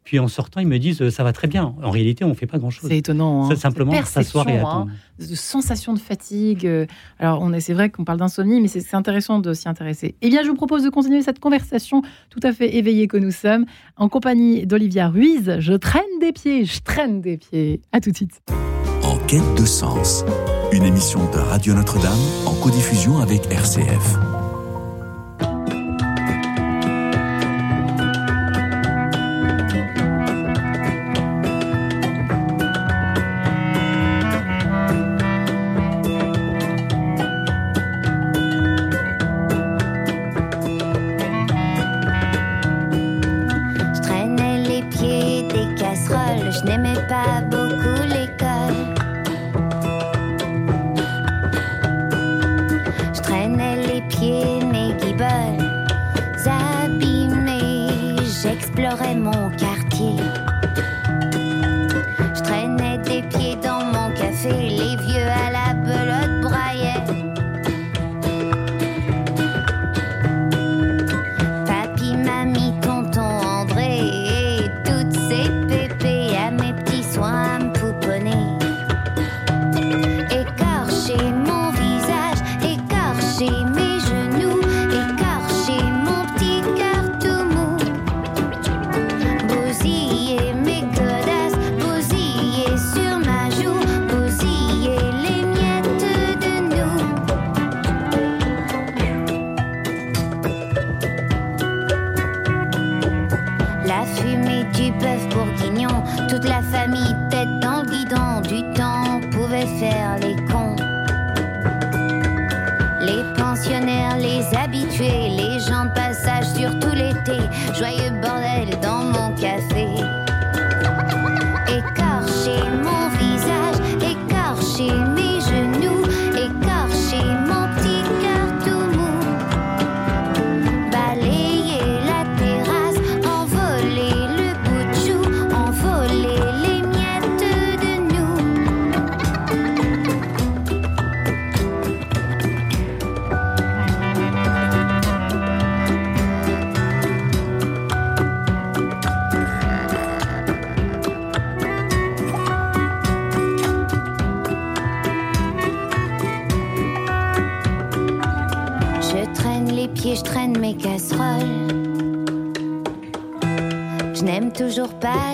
Puis en sortant, ils me disent euh, ça va très bien. En réalité, on ne fait pas grand-chose. C'est étonnant. Hein. simplement s'asseoir et attendre. Hein, de sensation de fatigue. Euh, alors, on est, c'est vrai qu'on parle d'insomnie, mais c'est, intéressant de s'y intéresser. Eh bien, je vous propose de continuer cette conversation tout à fait éveillée que nous sommes, en compagnie d'Olivia Ruiz. Je traîne des pieds, je traîne des pieds. À tout de suite. En quête de sens, une émission de Radio Notre-Dame en codiffusion avec RCF. Lefebvre, Bourguignon, toute la famille. toujours pas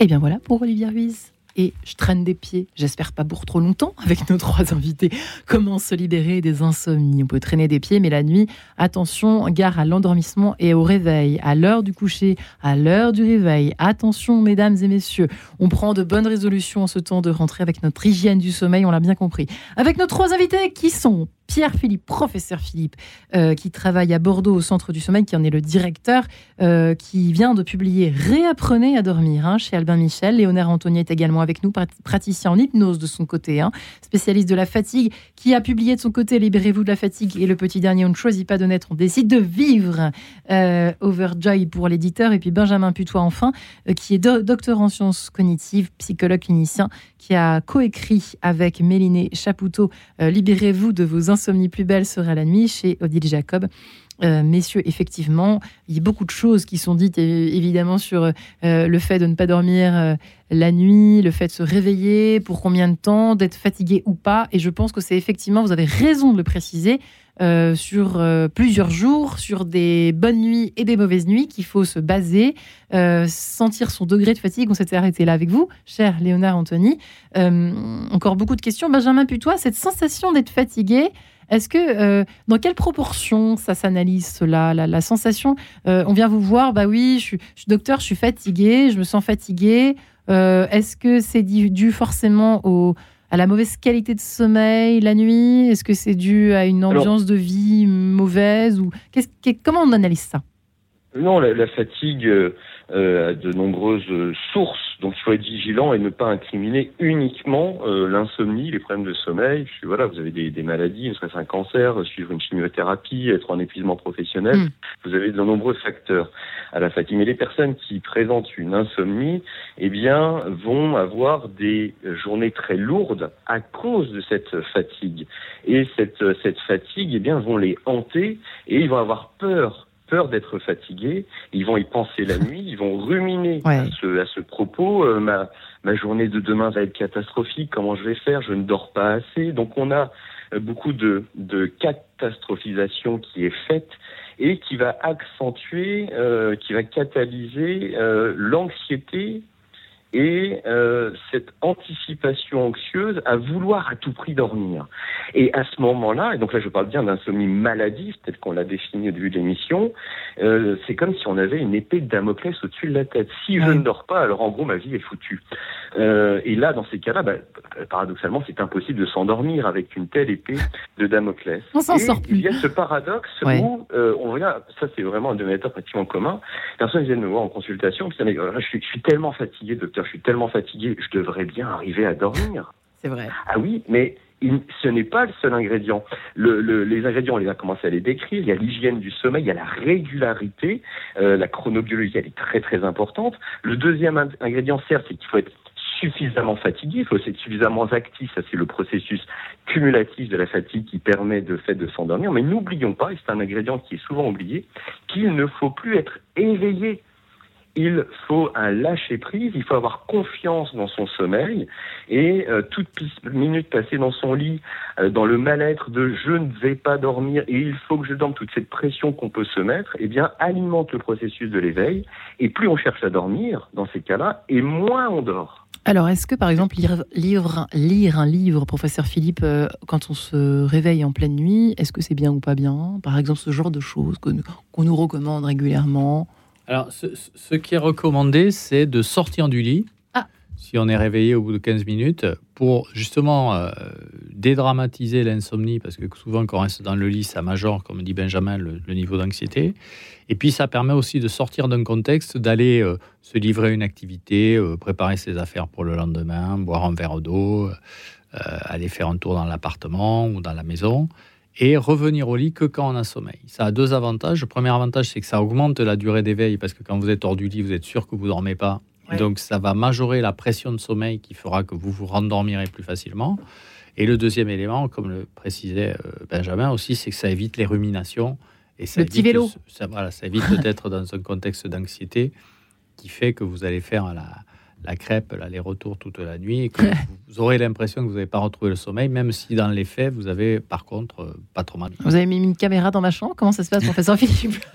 Et eh bien voilà pour Olivier Ruiz. Et je traîne des pieds, j'espère pas pour trop longtemps, avec nos trois invités. Comment se libérer des insomnies? On peut traîner des pieds, mais la nuit, attention, gare à l'endormissement et au réveil, à l'heure du coucher, à l'heure du réveil. Attention, mesdames et messieurs, on prend de bonnes résolutions en ce temps de rentrer avec notre hygiène du sommeil, on l'a bien compris. Avec nos trois invités qui sont Pierre Philippe, professeur Philippe, euh, qui travaille à Bordeaux au Centre du Sommeil, qui en est le directeur, euh, qui vient de publier Réapprenez à dormir hein, chez Albin Michel. Léonard Anthony est également avec nous, praticien en hypnose de son côté, hein, spécialiste de la fatigue, qui a publié de son côté Libérez-vous de la fatigue et le petit dernier On ne choisit pas de naître, on décide de vivre. Euh, Overjoy pour l'éditeur. Et puis Benjamin Putois, enfin, qui est docteur en sciences cognitives, psychologue clinicien, qui a coécrit avec Méliné Chapoutot Libérez-vous de vos Insomnie plus belle sera la nuit chez Odile Jacob. Euh, messieurs, effectivement, il y a beaucoup de choses qui sont dites évidemment sur euh, le fait de ne pas dormir euh, la nuit, le fait de se réveiller, pour combien de temps, d'être fatigué ou pas. Et je pense que c'est effectivement, vous avez raison de le préciser, sur plusieurs jours, sur des bonnes nuits et des mauvaises nuits, qu'il faut se baser, sentir son degré de fatigue. On s'était arrêté là avec vous, cher Léonard Anthony. encore beaucoup de questions. Benjamin Putois, cette sensation d'être fatigué, est-ce que, euh, dans quelle proportion ça s'analyse cela, la, sensation euh, On vient vous voir, bah oui, je suis, docteur, je suis fatigué, je me sens fatigué. Euh, est-ce que c'est dû, forcément au, à la mauvaise qualité de sommeil la nuit Est-ce que c'est dû à une ambiance de vie mauvaise ou Comment on analyse ça? Non, la, fatigue a de nombreuses sources donc il faut être vigilant et ne pas incriminer uniquement euh, l'insomnie, les problèmes de sommeil. voilà, vous avez des, des maladies, ne serait-ce un cancer, suivre une chimiothérapie, être en épuisement professionnel. Mm. Vous avez de nombreux facteurs à la fatigue. Mais les personnes qui présentent une insomnie, eh bien, vont avoir des journées très lourdes à cause de cette fatigue. Et cette, cette fatigue, eh bien, vont les hanter et ils vont avoir peur peur d'être fatigués, ils vont y penser la nuit, ils vont ruminer à, ce, propos, euh, ma, ma journée de demain va être catastrophique, comment je vais faire, je ne dors pas assez. Donc on a euh, beaucoup de, de catastrophisation qui est faite et qui va accentuer, euh, qui va catalyser l'anxiété et euh, cette anticipation anxieuse à vouloir à tout prix dormir. Et à ce moment-là, et donc là je parle bien d'insomnie maladie, peut-être qu'on l'a défini au début de l'émission, euh, c'est comme si on avait une épée de Damoclès au-dessus de la tête. Si je ne dors pas, alors en gros ma vie est foutue. Euh, et là, dans ces cas-là, bah, paradoxalement, c'est impossible de s'endormir avec une telle épée de Damoclès. On s'en sort plus. Il y a ce paradoxe où euh, on regarde, ça c'est vraiment un dénominateur pratiquement commun. Personne vient me voir en consultation, puis mais, je, suis, je suis tellement fatigué, docteur je suis tellement fatigué, je devrais bien arriver à dormir. C'est vrai. Ah oui, mais ce n'est pas le seul ingrédient. les ingrédients, on les a commencé à les décrire. Il y a l'hygiène du sommeil, il y a la régularité, euh, la chronobiologie, elle est très très importante. Le deuxième ingrédient, certes, c'est qu'il faut être suffisamment fatigué, il faut être suffisamment actif, ça c'est le processus cumulatif de la fatigue qui permet de fait de s'endormir, mais n'oublions pas, et c'est un ingrédient qui est souvent oublié, qu'il ne faut plus être éveillé il faut un lâcher prise, il faut avoir confiance dans son sommeil. Et euh, toute minute passée dans son lit, euh, dans le mal-être de je ne vais pas dormir et il faut que je dorme, toute cette pression qu'on peut se mettre, eh bien alimente le processus de l'éveil. Et plus on cherche à dormir dans ces cas-là et moins on dort. Alors, est-ce que, par exemple, lire, lire, un livre, professeur Philippe, euh, quand on se réveille en pleine nuit, est-ce que c'est bien ou pas bien? Par exemple, ce genre de choses qu'on nous recommande régulièrement alors, ce, qui est recommandé, c'est de sortir du lit, ah. si on est réveillé au bout de 15 minutes, pour justement euh, dédramatiser l'insomnie, parce que souvent quand on reste dans le lit, ça majore, comme dit Benjamin, le, niveau d'anxiété. Et puis ça permet aussi de sortir d'un contexte, d'aller euh, se livrer à une activité, euh, préparer ses affaires pour le lendemain, boire un verre d'eau, aller faire un tour dans l'appartement ou dans la maison et revenir au lit que quand on a sommeil. Ça a deux avantages. Le premier avantage, c'est que ça augmente la durée d'éveil parce que quand vous êtes hors du lit, vous êtes sûr que vous ne dormez pas. Donc ça va majorer la pression de sommeil qui fera que vous vous rendormirez plus facilement. Et le deuxième élément, comme le précisait euh, Benjamin aussi, c'est que ça évite les ruminations. Et ça le petit vélo. Ça, voilà, ça évite d'être dans un contexte d'anxiété qui fait que vous allez faire la, la crêpe, l'aller-retour toute la nuit, et que vous aurez l'impression que vous n'avez pas retrouvé le sommeil, même si dans les faits, vous avez par contre euh, pas trop mal. Vous avez mis une caméra dans ma chambre? Comment ça se passe, professeur Philippe?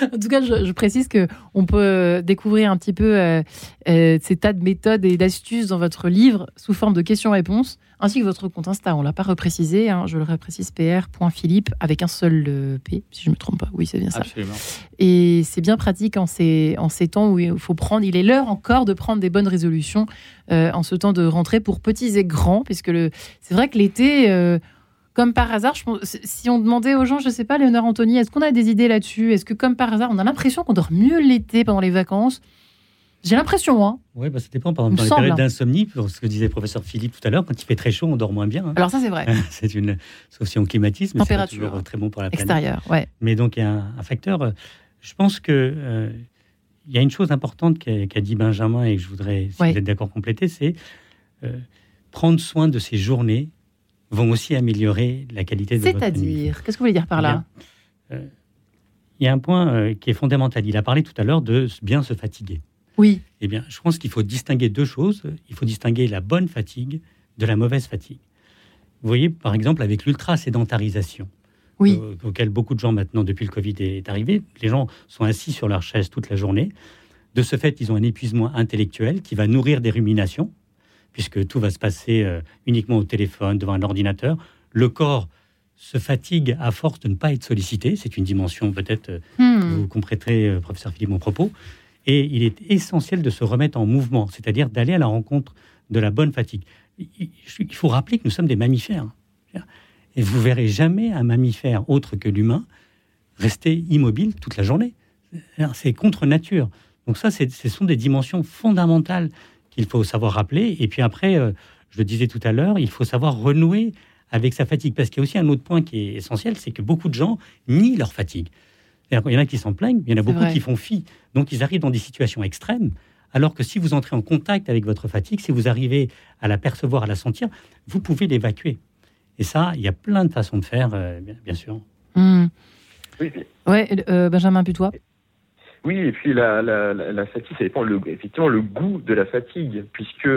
En tout cas, je, précise que on peut découvrir un petit peu euh, euh, ces tas de méthodes et d'astuces dans votre livre sous forme de questions-réponses ainsi que votre compte Insta. On l'a pas reprécisé, hein, je le reprécise pr.philippe avec un seul euh, P, si je me trompe pas. Oui, c'est bien ça. Absolument. Et c'est bien pratique en ces, en ces temps où il faut prendre, il est l'heure encore de prendre des bonnes résolutions euh, en ce temps de rentrée pour petits et grands, puisque c'est vrai que l'été. Euh, comme par hasard, je pense, si on demandait aux gens, je sais pas, Léonard Anthony, est-ce qu'on a des idées là-dessus? Est-ce que comme par hasard, on a l'impression qu'on dort mieux l'été pendant les vacances? J'ai l'impression, hein. Oui, bah, ça dépend. Par exemple, dans les périodes d'insomnie, pour ce que disait le professeur Philippe tout à l'heure, quand il fait très chaud, on dort moins bien. Hein. Alors ça, c'est vrai. c'est une, sauf si on climatise, mais c'est toujours très bon pour la planète. Extérieur, ouais. Mais donc, il y a un, facteur. Euh, je pense que euh, il y a une chose importante qu'a dit Benjamin et que je voudrais, si vous êtes d'accord, compléter, c'est euh, prendre soin de ces journées vont aussi améliorer la qualité de votre C'est-à-dire, qu'est-ce que vous voulez dire par là? Il y a un point qui est fondamental. Il a parlé tout à l'heure de bien se fatiguer. Oui. Eh bien, je pense qu'il faut distinguer deux choses. Il faut distinguer la bonne fatigue de la mauvaise fatigue. Vous voyez, par exemple, avec l'ultra-sédentarisation, oui. Euh, auquel beaucoup de gens maintenant, depuis le Covid, est arrivé, les gens sont assis sur leur chaise toute la journée. De ce fait, ils ont un épuisement intellectuel qui va nourrir des ruminations, puisque tout va se passer euh, uniquement au téléphone, devant un ordinateur. Le corps se fatigue à force de ne pas être sollicité. C'est une dimension peut-être euh, hmm. que vous compléterez, professeur Philippe, mon propos. Et il est essentiel de se remettre en mouvement, c'est-à-dire d'aller à la rencontre de la bonne fatigue. Il faut rappeler que nous sommes des mammifères. Et vous verrez jamais un mammifère autre que l'humain rester immobile toute la journée. C'est contre nature. Donc ça, ce sont des dimensions fondamentales qu'il faut savoir rappeler. Et puis après, euh, je le disais tout à l'heure, il faut savoir renouer avec sa fatigue. Parce qu'il y a aussi un autre point qui est essentiel, c'est que beaucoup de gens nient leur fatigue. Il y en a qui s'en plaignent, il y en a beaucoup qui font fi. Donc ils arrivent dans des situations extrêmes. Alors que si vous entrez en contact avec votre fatigue, si vous arrivez à la percevoir, à la sentir, vous pouvez l'évacuer. Et ça, il y a plein de façons de faire, euh, bien, sûr. Mmh. Oui. Ouais, euh, Benjamin Putois. Oui, et puis la, la, la, fatigue, ça dépend le, effectivement le goût de la fatigue, puisque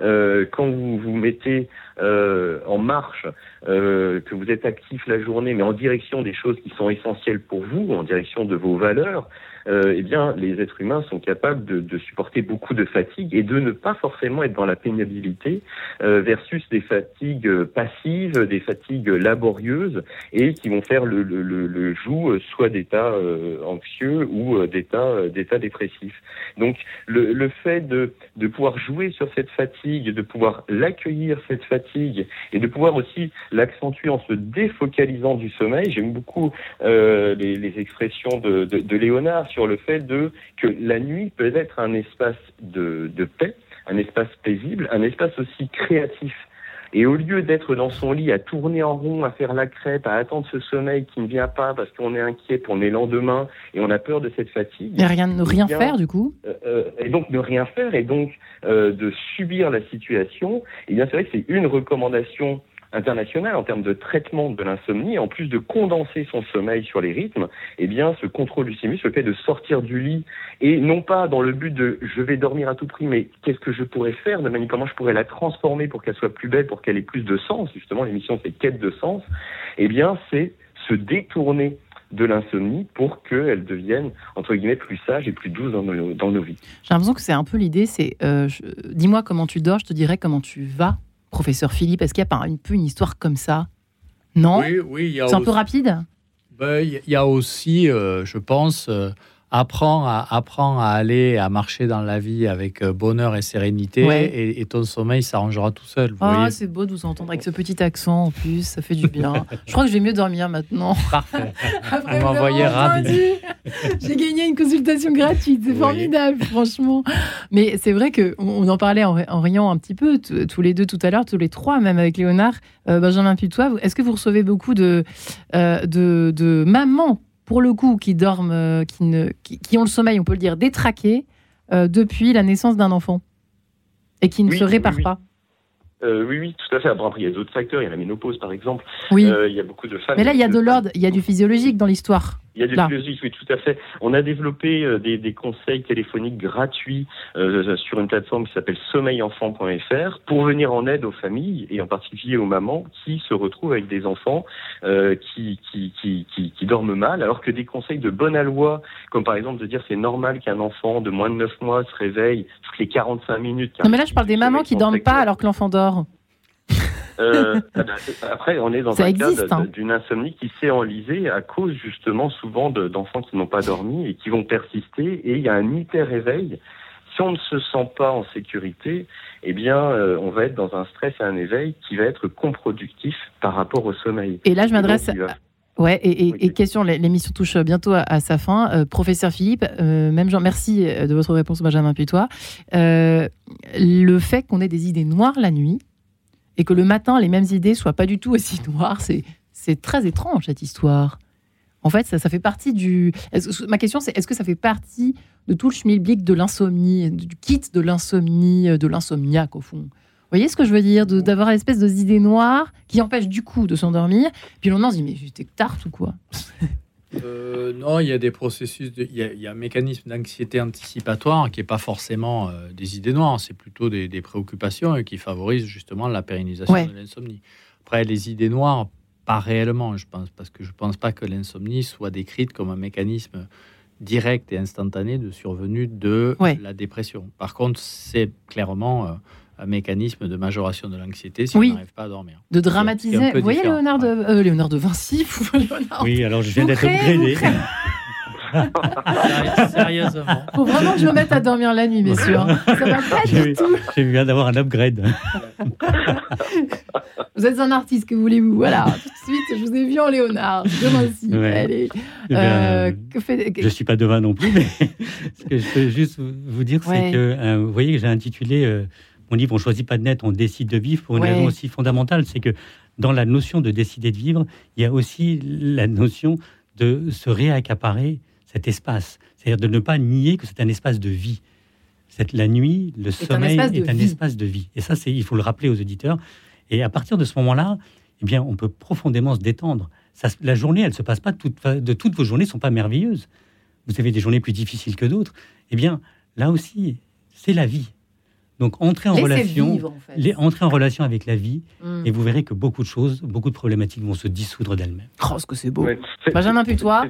euh, quand vous vous mettez euh, en marche, euh, que vous êtes actif la journée, mais en direction des choses qui sont essentielles pour vous, en direction de vos valeurs, euh, eh bien, les êtres humains sont capables de, de, supporter beaucoup de fatigue et de ne pas forcément être dans la pénibilité euh, versus des fatigues passives, des fatigues laborieuses et qui vont faire le, le, le, joug soit d'état euh, anxieux ou d'état d'état dépressif. Donc, le, le fait de, de pouvoir jouer sur cette fatigue, de pouvoir l'accueillir cette fatigue et de pouvoir aussi l'accentuer en se défocalisant du sommeil. J'aime beaucoup euh, les, les, expressions de, de, de Léonard sur le fait de que la nuit peut être un espace de, de paix, un espace paisible, un espace aussi créatif. Et au lieu d'être dans son lit à tourner en rond, à faire la crêpe, à attendre ce sommeil qui ne vient pas parce qu'on est inquiet pour les lendemains et on a peur de cette fatigue. Et rien, ne rien faire du coup. Euh, euh, et donc ne rien faire et donc euh, de subir la situation. Et bien c'est vrai que c'est une recommandation international en termes de traitement de l'insomnie, en plus de condenser son sommeil sur les rythmes, eh bien, ce contrôle du simus, le fait de sortir du lit et non pas dans le but de je vais dormir à tout prix, mais qu'est-ce que je pourrais faire? de manière comment je pourrais la transformer pour qu'elle soit plus belle, pour qu'elle ait plus de sens. Justement, l'émission c'est quête de sens. Eh bien, c'est se détourner de l'insomnie pour qu'elle devienne, entre guillemets, plus sage et plus douce dans nos, dans nos vies. J'ai l'impression que c'est un peu l'idée, c'est euh, dis-moi comment tu dors, je te dirai comment tu vas professeur Philippe Est-ce qu'il y a pas un peu une histoire comme ça? Non? Oui, oui. C'est un peu rapide? Ben, Il y a aussi, euh, je pense, euh, apprends à, apprends à aller, à marcher dans la vie avec euh, bonheur et sérénité, et, ton sommeil s'arrangera tout seul. Ah, c'est beau de vous entendre avec ce petit accent en plus, ça fait du bien. je crois que je vais mieux dormir maintenant. Parfait. vous m'envoyez ravi. J'ai gagné une consultation gratuite, c'est formidable, franchement. Mais c'est vrai qu'on on en parlait en, riant un petit peu, tous les deux tout à l'heure, tous les trois, même avec Léonard, euh, Benjamin Putois. Est-ce que vous recevez beaucoup de, euh, de, de mamans pour le coup, qui dorment, euh, qui, ne, qui, ont le sommeil, on peut le dire, détraqué euh, depuis la naissance d'un enfant et qui ne se réparent pas. Euh, oui, oui, tout à fait. Après, il y a d'autres facteurs. Il y a la ménopause, par exemple. Oui. il y a beaucoup de femmes. Mais là, il y a de l'ordre, il y a du physiologique dans l'histoire. Il y a des oui, tout à fait. On a développé euh, des, des, conseils téléphoniques gratuits euh, sur une plateforme qui s'appelle sommeillenfant.fr pour venir en aide aux familles et en particulier aux mamans qui se retrouvent avec des enfants euh, qui, qui, qui, qui, qui dorment mal, alors que des conseils de bonne aloi, comme par exemple de dire c'est normal qu'un enfant de moins de 9 mois se réveille toutes les 45 minutes. Non mais là je parle des mamans qui dorment pas alors que l'enfant dort. Euh, après, on est dans un cas hein. d'une insomnie qui s'est enlisée à cause justement souvent d'enfants qui n'ont pas dormi et qui vont persister. Et il y a un hyper-réveil si on ne se sent pas en sécurité, eh bien, euh, on va être dans un stress et un éveil qui va être contre-productif par rapport au sommeil. Et là, je m'adresse. Ouais, et, question, l'émission touche bientôt à, sa fin. Euh, professeur Philippe, euh, même Jean, merci de votre réponse, Benjamin Putois. le fait qu'on ait des idées noires la nuit et que le matin, les mêmes idées soient pas du tout aussi noires, c'est très étrange cette histoire. En fait, ça, ça fait partie du. Ma question, c'est est-ce que ça fait partie de tout le schmilblick de l'insomnie, du kit de l'insomnie, de l'insomniaque au fond? Vous voyez ce que je veux dire? D'avoir une espèce d'idées noires qui empêchent du coup de s'endormir. Puis le lendemain, on se dit mais j'étais tarte ou quoi? euh, non, il y a des processus, il, y a, un mécanisme d'anxiété anticipatoire qui n'est pas forcément euh, des idées noires, c'est plutôt des, préoccupations qui favorisent justement la pérennisation de l'insomnie. Après, les idées noires pas réellement, je pense, parce que je pense pas que l'insomnie soit décrite comme un mécanisme direct et instantané de survenue de la dépression. Par contre, c'est clairement euh, un mécanisme de majoration de l'anxiété si on n'arrive pas à dormir. De dramatiser. Vous voyez Léonard de, euh, Léonard de Vinci Oui, alors je viens d'être upgradé. Sérieusement. Faut vraiment que je me mette à dormir la nuit, messieurs. Ça va pas du tout. J'ai bien d'avoir un upgrade. Vous êtes un artiste, que voulez-vous? Voilà, tout de suite, je vous ai vu en Léonard. Je Allez. Eh euh, je ne suis pas devin non plus, mais ce que je peux juste vous dire, c'est que, euh, vous voyez, j'ai intitulé euh, mon livre On choisit pas de net, on décide de vivre pour une raison aussi fondamentale, c'est que dans la notion de décider de vivre, il y a aussi la notion de se réaccaparer cet espace, c'est-à-dire de ne pas nier que c'est un espace de vie. C'est la nuit, le sommeil est un espace de vie. Et ça, c'est, il faut le rappeler aux auditeurs. Et à partir de ce moment-là, eh bien, on peut profondément se détendre. Ça, la journée, elle se passe pas toute, de toutes vos journées sont pas merveilleuses. Vous avez des journées plus difficiles que d'autres. Eh bien, là aussi, c'est la vie. Donc, entrez en relation, les, entrez en relation avec la vie, hmm. et vous verrez que beaucoup de choses, beaucoup de problématiques vont se dissoudre d'elles-mêmes. Oh, ce que c'est beau. Benjamin Putois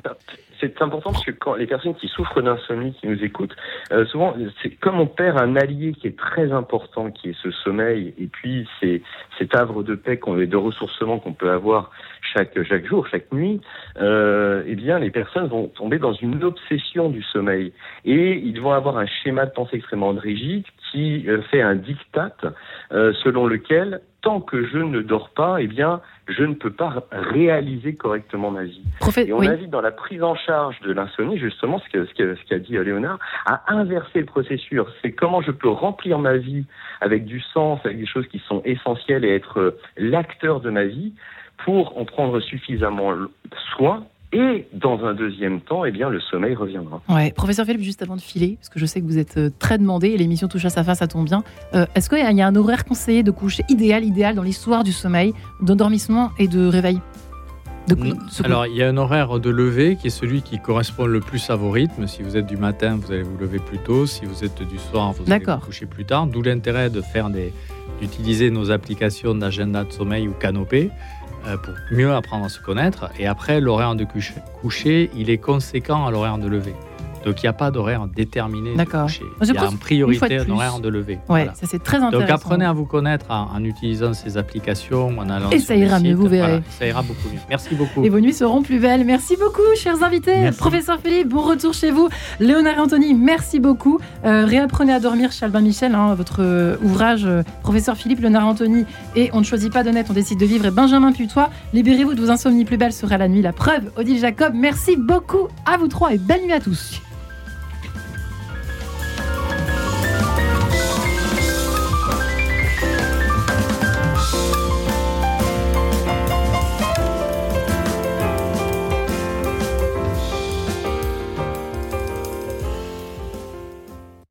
c'est important parce que quand les personnes qui souffrent d'insomnie, qui nous écoutent, euh, souvent, c'est comme on perd un allié qui est très important, qui est ce sommeil, et puis c'est cet havre de paix qu'on, de ressourcement qu'on peut avoir chaque chaque jour, chaque nuit. Euh, eh bien, les personnes vont tomber dans une obsession du sommeil et ils vont avoir un schéma de pensée extrêmement rigide qui euh, fait un diktat euh, selon lequel tant que je ne dors pas, eh bien, je ne peux pas réaliser correctement ma vie. et on invite dans la prise en charge de l'insomnie, justement, ce qu'a ce ce dit euh, Léonard, à inverser le processus. C'est comment je peux remplir ma vie avec du sens, avec des choses qui sont essentielles et être euh, l'acteur de ma vie pour en prendre suffisamment soin et dans un deuxième temps, eh bien, le sommeil reviendra. Ouais. Professeur Philippe, juste avant de filer, parce que je sais que vous êtes euh, très demandé et l'émission touche à sa fin, ça tombe bien. Euh, est-ce qu'il y a un horaire conseillé de coucher idéal, idéal dans l'histoire du sommeil, d'endormissement et de réveil? Alors, il y a un horaire de lever qui est celui qui correspond le plus à vos rythmes. Si vous êtes du matin, vous allez vous lever plus tôt. Si vous êtes du soir, vous allez vous coucher plus tard. D'où l'intérêt de faire des, d'utiliser nos applications d'agenda de sommeil ou canopée pour mieux apprendre à se connaître. Et après, l'horaire de coucher, il est conséquent à l'horaire de lever. Donc il n'y a pas d'horaire déterminé coucher. Il y a en priorité un horaire de lever. Ouais, ça c'est très intéressant. Donc apprenez à vous connaître en, utilisant ces applications, en allant Et ça ira mieux, vous verrez. ça ira beaucoup mieux. Merci beaucoup. Et vos nuits seront plus belles. Merci beaucoup, chers invités. Professeur Philippe, bon retour chez vous. Léonard et Anthony, merci beaucoup. Euh, réapprenez à dormir chez Albin Michel, hein, votre euh, ouvrage euh, Professeur Philippe, Léonard Anthony et On ne choisit pas de net, on décide de vivre. Et Benjamin Putois, libérez-vous de vos insomnies plus belles sera la nuit. La preuve, Odile Jacob, merci beaucoup à vous trois et belle nuit à tous.